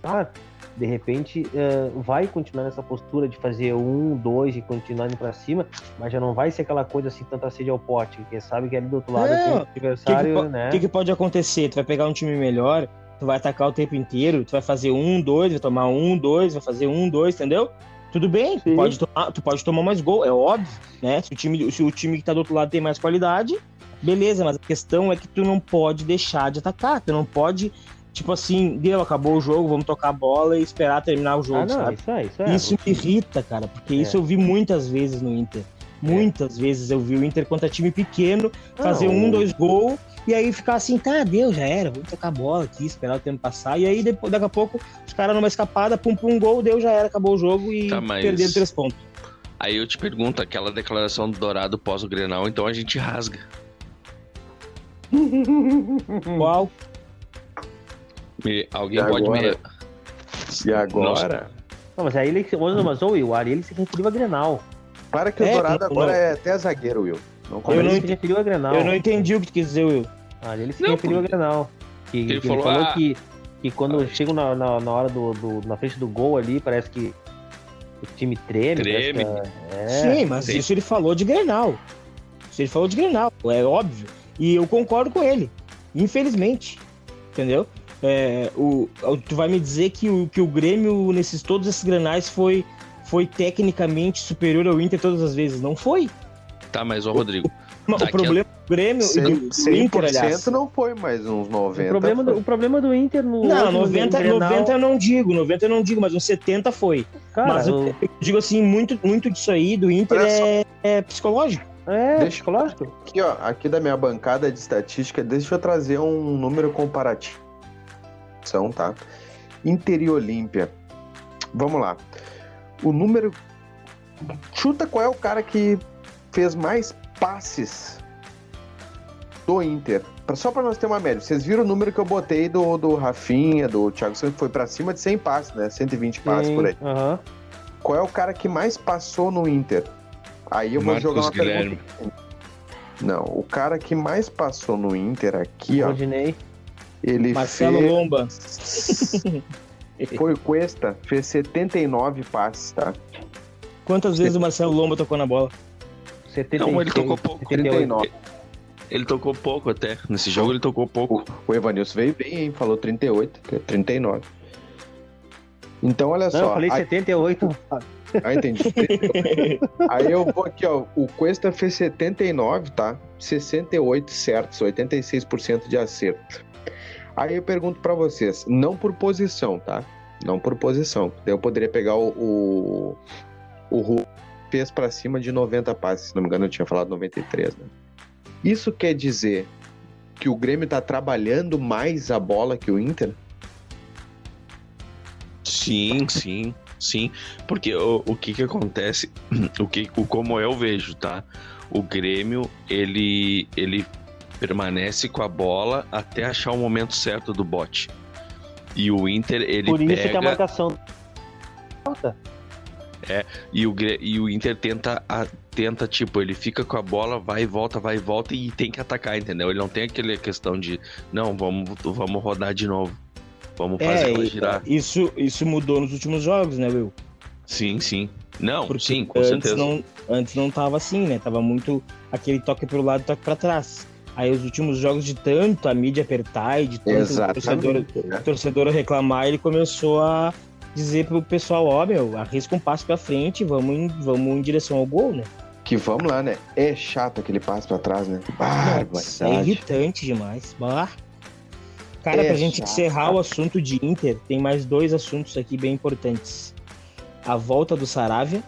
tá? de repente uh, vai continuar nessa postura de fazer um, dois e continuar indo pra cima, mas já não vai ser aquela coisa assim, tanta sede ao pote, porque sabe que ali do outro lado é, tem um adversário, que que, né? O que, que, pode acontecer? Tu vai pegar um time melhor, tu vai atacar o tempo inteiro, tu vai fazer um, dois, vai tomar um, dois, vai fazer um, dois, entendeu? Tudo bem, tu pode, tomar, tu pode tomar mais gol, é óbvio, né? Se o, time, se o time que tá do outro lado tem mais qualidade, beleza, mas a questão é que tu não pode deixar de atacar, tu não pode tipo assim, deu, acabou o jogo, vamos tocar a bola e esperar terminar o jogo, ah, não, sabe? Isso, é, isso, é, isso me irrita, cara, porque é. isso eu vi muitas vezes no Inter. Muitas é. vezes eu vi o Inter contra time pequeno fazer não. um, dois gols e aí ficar assim, tá, deu, já era, vamos tocar a bola aqui, esperar o tempo passar. E aí depois, daqui a pouco, os caras numa escapada, pum, pum, gol, deu, já era, acabou o jogo e tá, mas... perderam três pontos. Aí eu te pergunto, aquela declaração do Dourado pós o Grenal, então a gente rasga. Qual? Me, alguém pode agora? me. E agora? Não, mas aí ele. Mas o Will, ali ele se referiu a Grenal. Para que é, o Dourado agora não. é até zagueiro, Will. Não eu não, se referiu a Grenal. Eu não entendi o que quis dizer, Will. Ali ele se não, referiu a Grenal. Que, ele, que falou, ele falou ah, que, que quando ah, chega na, na, na, hora do, do, na frente do gol ali, parece que o time treme. Treme. É... Sim, mas Sim. isso ele falou de Grenal. Isso ele falou de Grenal, é óbvio. E eu concordo com ele. Infelizmente. Entendeu? É, o, tu vai me dizer que o, que o Grêmio, nesses todos esses granais, foi, foi tecnicamente superior ao Inter todas as vezes. Não foi. Tá, mas o Rodrigo. O, o problema do Grêmio 100, e do, do Inter, aliás. não foi, mais uns 90. O problema, do, o problema do Inter no. Não, 90, no 90 eu não digo, 90 eu não digo, mas uns 70 foi. Cara, mas eu, eu digo assim, muito, muito disso aí do Inter é, é psicológico. É, deixa, psicológico. Aqui, ó, aqui da minha bancada de estatística, deixa eu trazer um número comparativo tá? Inter e Olímpia. Vamos lá. O número. Chuta qual é o cara que fez mais passes do Inter. Só para nós ter uma média. Vocês viram o número que eu botei do, do Rafinha, do Thiago Santos, foi para cima de 100 passes, né? 120 passes Sim, por aí. Uh -huh. Qual é o cara que mais passou no Inter? Aí eu Marcos vou jogar uma Guilherme. pergunta. Não, o cara que mais passou no Inter aqui, ó. Ele Marcelo fez... Lomba. (laughs) Foi o Cuesta, fez 79 passes, tá? Quantas vezes o Marcelo Lomba tocou na bola? 76, Não, ele tocou pouco. 39. Ele tocou pouco até. Nesse jogo ele tocou pouco. O Evanilson veio bem, hein? Falou 38, 39. Então, olha Não, só. Eu falei aí... 78. (laughs) Ah, entendi. aí eu vou aqui, ó. O Cuesta fez 79, tá? 68 certos, 86% de acerto. Aí eu pergunto para vocês, não por posição, tá? Não por posição. Eu poderia pegar o, o, o Hulk fez para cima de 90 passes, se não me engano eu tinha falado 93, né? Isso quer dizer que o Grêmio tá trabalhando mais a bola que o Inter? Sim, sim, sim. Porque o, o que que acontece, (clears throat) o que, o, como eu vejo, tá? O Grêmio, ele, ele permanece com a bola até achar o momento certo do bote. E o Inter, ele Por isso pega... que a marcação. Falta. E o, e o Inter tenta, a- tenta, tipo, ele fica com a bola, vai e volta, vai e volta e tem que atacar, entendeu? Ele não tem aquela questão de, não, vamos, vamos rodar de novo. Vamos fazer É, ela e- girar. isso, isso mudou nos últimos jogos, né, Will? Sim, sim. Não, Porque sim, com antes certeza. não, antes não tava assim, né? Tava muito aquele toque pro lado, toque pra trás. Aí os últimos jogos de tanto a mídia apertar e de tanto o torcedor, torcedor reclamar, ele começou a dizer pro pessoal, ó, meu, arrisca um passo pra frente, vamos em, vamos em direção ao gol, né? Que vamos lá, né? É chato aquele passo pra trás, né? É irritante demais. Bah. Cara, É pra gente chato. encerrar o assunto de Inter, tem mais dois assuntos aqui bem importantes. A volta do Saravia,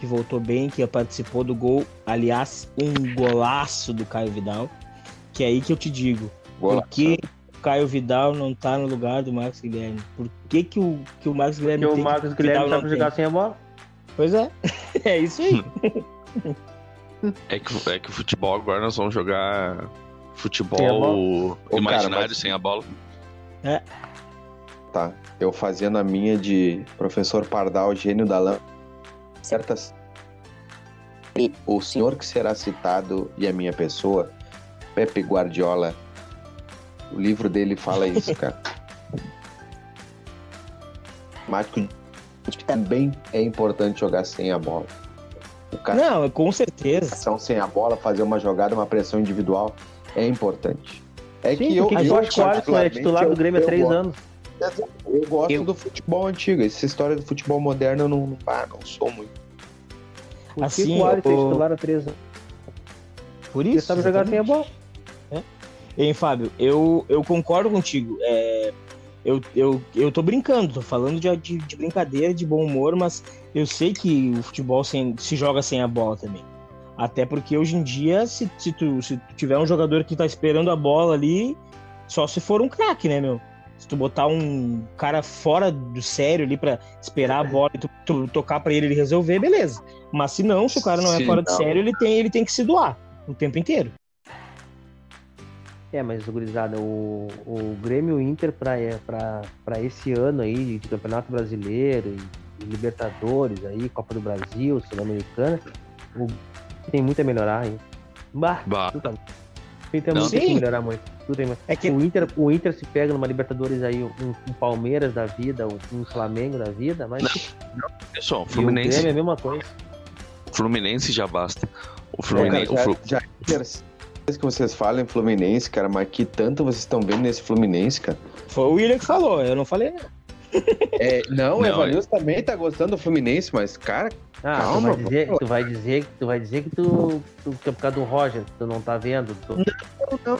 que voltou bem, que participou do gol. Aliás, um golaço do Caio Vidal. Que é aí que eu te digo. Por que o Caio Vidal não tá no lugar do Marcos Guilherme? Por que, que, o, que o Marcos Guilherme Porque o tem Marcos que Guilherme Vidal sabe não jogar sem a bola. Pois é. (laughs) É isso aí. É que, é que o futebol agora nós vamos jogar Sem futebol Ô, imaginário cara, mas- sem a bola. Tá. Eu fazendo a minha de professor Pardal, gênio da lã. Certas. O senhor que será citado e a minha pessoa, Pepe Guardiola. O livro dele fala isso, (laughs) cara. Mágico também é importante jogar sem a bola. O cara Não, com certeza. ação sem a bola, fazer uma jogada, uma pressão individual é importante. É Sim, que eu, eu o Alisson é titular do Grêmio há três gosto. anos. Eu gosto Eu- do futebol antigo. Essa história do futebol moderno eu não, ah, não sou muito. Por que Assim, que o Alisson é o- titular há três anos? Por isso. sabe jogar sem a bola. Hein, Fábio, eu, eu concordo contigo. É, eu, eu, eu tô brincando, tô falando de, de, de brincadeira, de bom humor, mas eu sei que o futebol sem- se joga sem a bola também. Até porque hoje em dia, se, se, tu, se tu tiver um jogador que tá esperando a bola ali, só se for um craque, né, meu? Se tu botar um cara fora do sério ali pra esperar a bola e tu, tu tocar pra ele ele resolver, beleza. Mas se não, se o cara não é Se fora de não. sério, ele tem, ele tem que se doar o tempo inteiro. É, mas, gurizada, o, o Grêmio Inter pra, é, esse ano aí de Campeonato Brasileiro e, e Libertadores aí, Copa do Brasil, Sul-Americana, tem muito a melhorar aí. Bah, Bah. tudo tá- tem Não, muito que melhorar muito. Tudo tem... É que o, Inter, o Inter se pega numa Libertadores aí, um, um Palmeiras da vida, um, um Flamengo da vida, mas Pessoal, o e o Fluminense, Grêmio é a mesma coisa. Fluminense já basta. O Cara, Fluminense, o já, Flu- já é que vocês falam em Fluminense, cara, mas que tanto vocês estão vendo nesse Fluminense, cara? foi o William que falou, eu não falei não. É, não, o Não, Evanilson também tá gostando do Fluminense, mas, cara, Ah, Calma, tu, vai dizer, tu vai dizer, tu vai dizer que tu, tu que é por causa do Roger, que tu não tá vendo. Tu, não,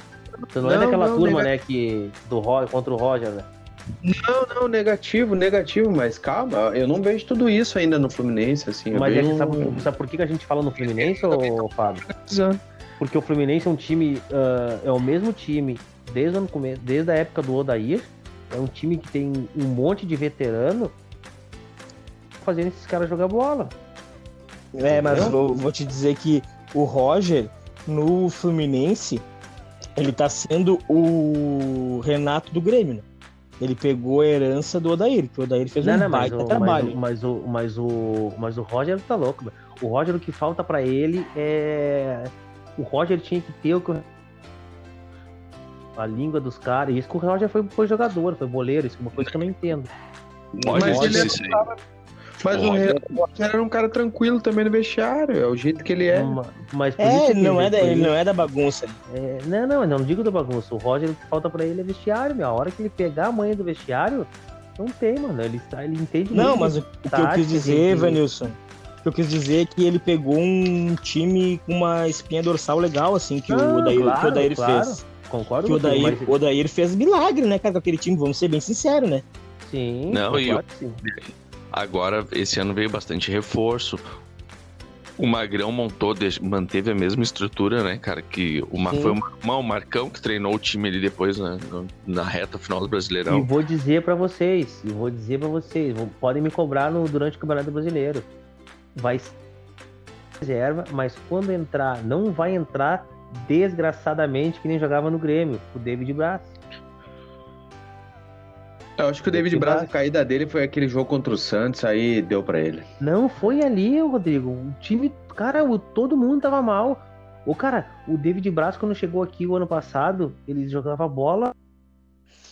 tu não, é não, daquela não, turma, nega- né, que do Ro- contra o Roger, né? não, não, negativo, negativo, mas calma, eu não vejo tudo isso ainda no Fluminense, assim. eu Mas é vejo que sabe, sabe por que que a gente fala no Fluminense, ô Fábio? Exato. Porque o Fluminense é um time, ah, é o mesmo time desde, o ano come- desde a época do Odair. É um time que tem um monte de veterano fazendo esses caras jogar bola. É, mas vou, vou te dizer que o Roger, no Fluminense, ele tá sendo o Renato do Grêmio, né? Ele pegou a herança do Odair, que o Odair fez Não, um não, mas, baita o, mas, trabalho. o, mas, o, mas, o, mas o Roger tá louco. meu. O Roger, o que falta pra ele é. O Roger tinha que ter o que. o- A língua dos caras. E isso que o Roger foi, foi jogador, foi boleiro. Isso é uma coisa que eu não entendo. Mas dizer ele é- isso aí. Mas O o Roger- Re- o Roger era um cara tranquilo também no vestiário, é o jeito que ele é. Ma- Mas por É, isso não é, da, por ele isso- não é da bagunça. É, não, não, eu não digo da bagunça. O Roger, o que falta pra ele é vestiário, meu. A hora que ele pegar a manha do vestiário, não tem, mano. Ele, tá- ele entende Não, mas o, o que eu quis dizer. Vanilson, que eu quis dizer é que ele pegou um time com uma espinha dorsal legal, assim, que Ah, o Odair, que o claro, Odair claro. fez. Concordo Que o Odair, mas- o Odair fez milagre, né, cara, com aquele time, vamos ser bem sinceros, né? Sim, Não, e concordo, sim. Agora, esse ano veio bastante reforço. O Magrão montou, manteve a mesma estrutura, né, cara? Que o, Ma- Sim. foi o, Ma- o Marcão que treinou o time ali depois na, no- na reta final do E Brasileirão. vou dizer pra vocês, e vou dizer pra vocês, podem me cobrar no, durante o Campeonato Brasileiro. Vai ser reserva, mas quando entrar, não vai entrar desgraçadamente que nem jogava no Grêmio, o David Braz. Eu acho que o David Braz, a caída dele foi aquele jogo contra o Santos, aí deu pra ele. Não, foi ali, Rodrigo. O time, cara, o, todo mundo tava mal. O cara, o David Braz, quando chegou aqui o ano passado, ele jogava bola.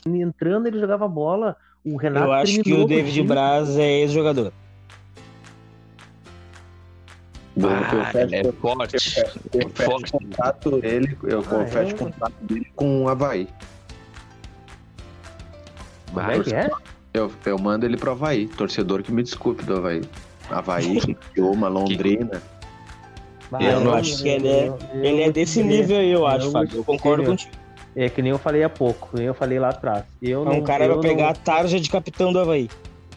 Entrando, ele jogava bola. O Renato Eu acho que o David. Braz é ex-jogador. Eu Ah, fecho- ele é forte. eu fecho forte. contato dele, eu Ah, fecho é? contato dele com o Havaí. Como é que é? Eu, eu mando ele pro Havaí, torcedor que me desculpe do Havaí. Havaí, (laughs) Yuma, Londrina. Bah, Eu não acho que ele é- eu- eu Ele é desse nível aí, eu acho, eu Fábio. Eu concordo contigo. É que nem eu falei há pouco, nem eu falei lá atrás. Eu É não, cara eu vai pegar não, a tarja de capitão do Havaí.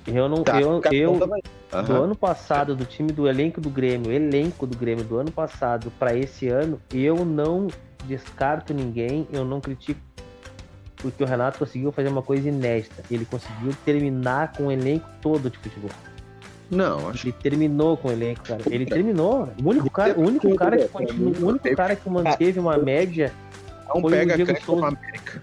Eu não, Tá, eu, eu do Havaí. do ano passado, do time do elenco do Grêmio, elenco do Grêmio do ano passado pra esse ano, eu não descarto ninguém, eu não critico, porque o Renato conseguiu fazer uma coisa inédita. Ele conseguiu terminar com o elenco todo de futebol. Não, acho Ele terminou com o elenco, cara. Ele terminou. O único cara, o único cara que o único cara que manteve uma média não foi o pega Diego Souza. América.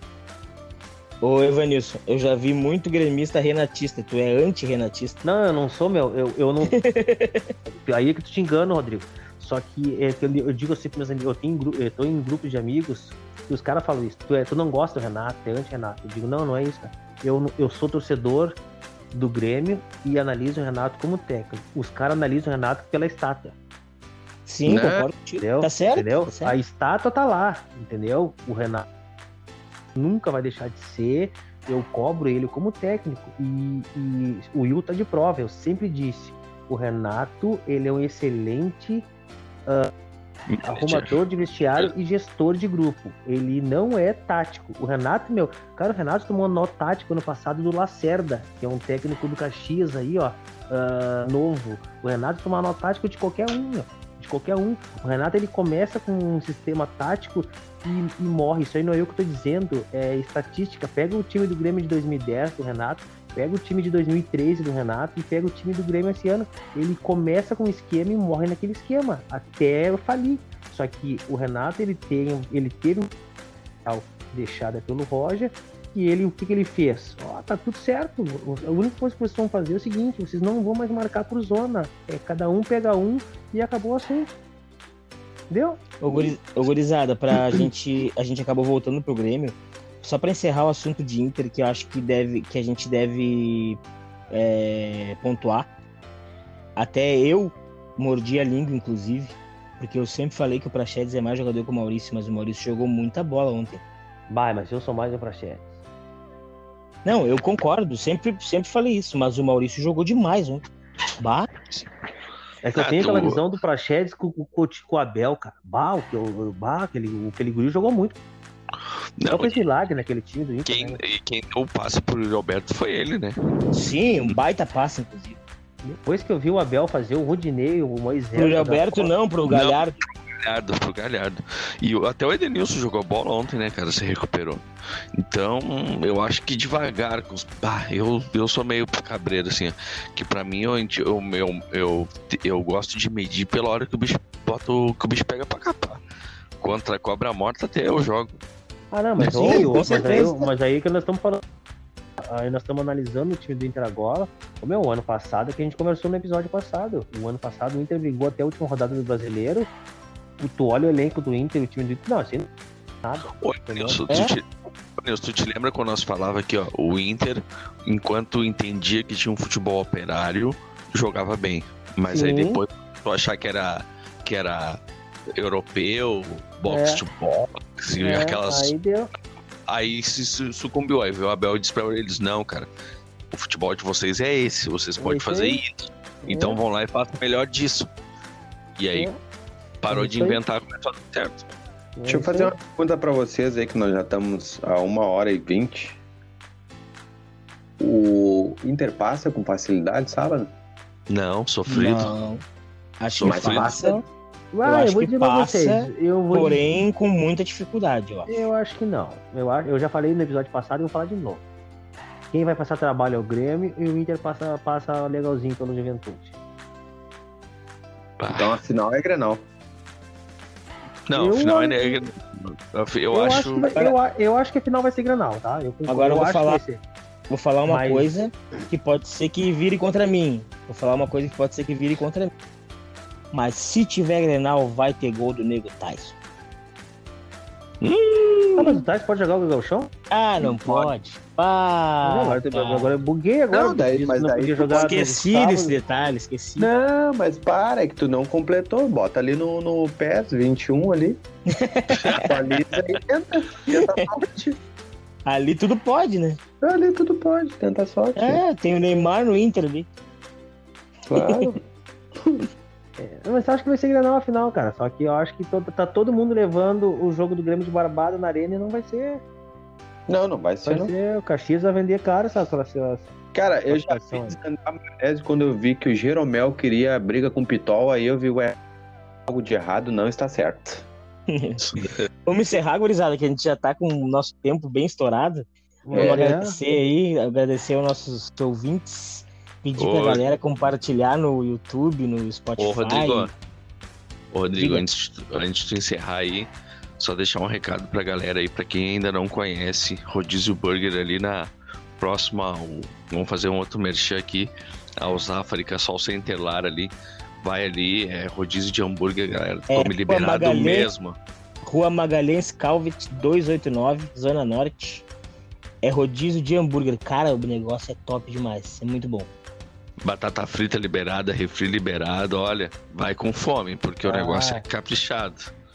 Ô, Evanilson, eu já vi muito gremista renatista. Tu é anti-renatista. Não, eu não sou, meu. Eu, eu não. (laughs) Aí é que tu te engana, Rodrigo. Só que é, que eu, eu digo assim pros meus amigos, eu, tenho, eu tô em grupos de amigos e os caras falam isso. Tu, é, tu não gosta do Renato, tu é anti-Renato. Eu digo, não, não é isso, cara. Eu, eu sou torcedor do Grêmio e analiso o Renato como técnico. Os caras analisam o Renato pela estátua. Sim, Né? concordo contigo. Entendeu? Tá certo? Entendeu? Tá certo. A estátua tá lá, entendeu? O Renato nunca vai deixar de ser. Eu cobro ele como técnico. E, e o Will tá de prova. Eu sempre disse: o Renato, ele é um excelente arrumador de vestiário e gestor de grupo. Ele não é tático. O Renato, meu, cara, o Renato tomou nó tático ano passado do Lacerda, que é um técnico do Caxias aí, ó, ah, novo. O Renato tomou nó tático de qualquer um, meu, de qualquer um. O Renato ele começa com um sistema tático e, e morre. Isso aí não é eu que tô dizendo, é estatística. Pega o time do Grêmio de 2010 do Renato, pega o time de 2013 do Renato e pega o time do Grêmio esse ano. Ele começa com um esquema e morre naquele esquema até falir. Só que o Renato ele tem, ele teve um deixada pelo Roger e ele o que, que ele fez? Ó, tá tudo certo. A única coisa que vocês vão fazer é o seguinte: vocês não vão mais marcar por zona. É cada um pega um e acabou o Entendeu? Ô, guri- ô, gurizada, pra (coughs) gente. A gente acabou voltando pro Grêmio. Só pra encerrar o assunto de Inter, que eu acho que, deve, que a gente deve é, pontuar. Até eu mordi a língua, inclusive, porque eu sempre falei que o Praxedes é mais jogador que o Maurício, mas o Maurício jogou muita bola ontem. Vai, mas eu sou mais o Praxedes. Não, eu concordo, sempre, sempre falei isso, mas o Maurício jogou demais ontem. Bah, É que eu Ah, tenho aquela tu- visão do Praxedes com, com, com, o Abel, cara. Bah, o, que o, o, bah, aquele, aquele guri jogou muito. Não, fez milagre naquele time do Inter. quem, né? e quem deu o passe pro Roberto foi ele, né? sim, um baita passe, inclusive. Depois que eu vi o Abel fazer o Rudinei, o Moisés. Pro Alberto não, pro Galhardo. Galhardo, pro Galhardo. E até o Edenilson jogou bola ontem, né, cara? Se recuperou. Então, eu acho que devagar. com os- Bah, eu, eu sou meio cabreiro, assim. Que pra mim, eu, eu, eu, eu, eu gosto de medir pela hora que o bicho bota o, que o bicho pega pra capar. Contra a cobra morta, até eu jogo. Ah, não, mas, Sim, ô, com mas, aí, certeza. mas aí que nós estamos falando. Aí nós estamos analisando o time do Inter agora. O meu, o ano passado, que a gente conversou no episódio passado. O ano passado o Inter brigou até a última rodada do brasileiro. E tu olha o elenco do Inter, o time do Inter. Não, assim, nada. Ô, Entendeu? Nilson, É? tu, te, Nilson, tu te lembra quando nós falava aqui, ó, o Inter, enquanto entendia que tinha um futebol operário, jogava bem. Mas aí Sim. depois tu achar que era, que era europeu, box É. to box, e É, aquelas. Aí, Aí deu. se su- sucumbiu. Aí o Abel e disse pra eles: não, cara, o futebol de vocês é esse, vocês podem esse fazer aí. isso. Então vão lá e façam melhor disso. E aí É. parou de inventar, começou a dar certo. Deixa eu fazer uma pergunta pra vocês aí, que nós já estamos a uma hora e vinte. O Inter passa com facilidade sábado? Não, sofrido. Não. Acho que Mas passa, Ah, eu, acho vou que dizer pra passa, vocês. Eu vou porém com muita dificuldade, eu acho. Eu acho que não. Eu, acho- eu já falei no episódio passado e vou falar de novo. Quem vai passar trabalho é o Grêmio e o Inter passa, passa legalzinho pelo Juventude. Então a final é Grenal. Não, Eu- o final é negro. Eu, eu acho. que vai- eu, eu acho que a final vai ser Granal, tá? Eu, Agora eu vou acho falar- que vai ser. Vou falar uma Mas- coisa que pode ser que vire contra mim. Vou falar uma coisa que pode ser que vire contra mim. Mas se tiver Grenal, vai ter gol do Nego Tyson. Ah, mas o Tais pode jogar o Gauchão? Ah, não pode. Ah, agora, tá. agora eu buguei agora. Não, daí- mas não daí jogar Esqueci desse detalhe, esqueci. Não, mas para, é que tu não completou. Bota ali no, no PES 21 ali. (laughs) Atualiza e tenta. Sorte. Ali tudo pode, né? Ali tudo pode, tenta a sorte. É, tem o Neymar no Inter ali. Claro. (laughs) Mas eu acho que vai ser Grenal a final, cara. Só que eu acho que todo- tá todo mundo levando o jogo do Grêmio de Barbada na arena e não vai ser. Não, não vai ser. Vai Não. ser o Caxias vai vender caro essa classificação. Cara, eu já fiz andar maionese quando eu vi que o Jeromel queria briga com o Pitol, aí eu vi, ué, algo de errado não está certo. (laughs) Vamos encerrar, gurizada, que a gente já tá com o nosso tempo bem estourado. Vamos É. agradecer aí, agradecer aos nossos ouvintes, pedir Oi. pra galera compartilhar no YouTube, no Spotify. Ô, Rodrigo. Ô, Rodrigo, Diga. antes, antes de encerrar aí, só deixar um recado pra galera aí, pra quem ainda não conhece, Rodízio Burger ali na próxima. ao- Vamos fazer um outro merchan aqui, ao Zafari, o Centelar ali. Vai ali, é rodízio de hambúrguer, galera. É, Come liberado Magalhães. mesmo. Rua Magalhães Calvet 289, Zona Norte. É rodízio de hambúrguer. Cara, o negócio é top demais. É muito bom. Batata frita liberada, refri liberado, olha, vai com fome, porque o Ah. negócio é caprichado.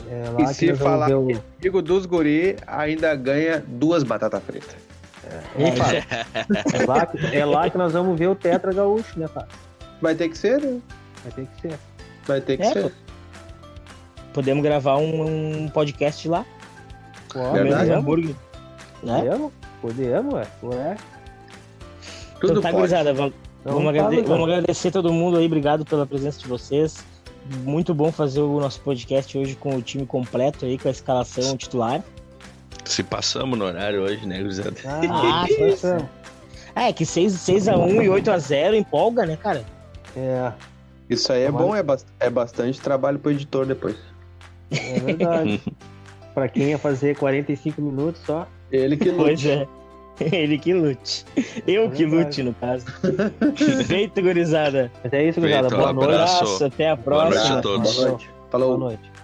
É lá E que se falar o- amigo dos guri ainda ganha duas batatas fritas. É, É lá, que- é lá que nós vamos ver o Tetra Gaúcho, né, cara? Vai ter que ser, né? Vai ter que ser. Vai ter que É, ser. Podemos gravar um, um podcast lá. Pô, Verdade. Hambúrguer. Né? Podemos? Podemos, ué. Ué. Tudo Então tá, pode. gurizada, vamos, Então, vamos, tá, agrade- vamos agradecer todo mundo aí. Obrigado pela presença de vocês. Muito bom fazer o nosso podcast hoje com o time completo aí, com a escalação titular. Se passamos no horário hoje, né, Gurizada? Ah. (laughs) Ah, é que 6, 6x1 e 8x0 empolga, né, cara? É, Isso aí é Tomara. bom, é, é bastante trabalho pro editor depois. é verdade. (laughs) pra quem ia fazer 45 minutos só. Ele que Pois lute. é. (laughs) Ele que lute. Eu É que lute, no caso. (laughs) Feito, gurizada. Mas é isso, gurizada. Feito, Boa um noite. abraço. Abraço, até a Boa noite próxima. a todos. Boa noite. Falou. Boa noite.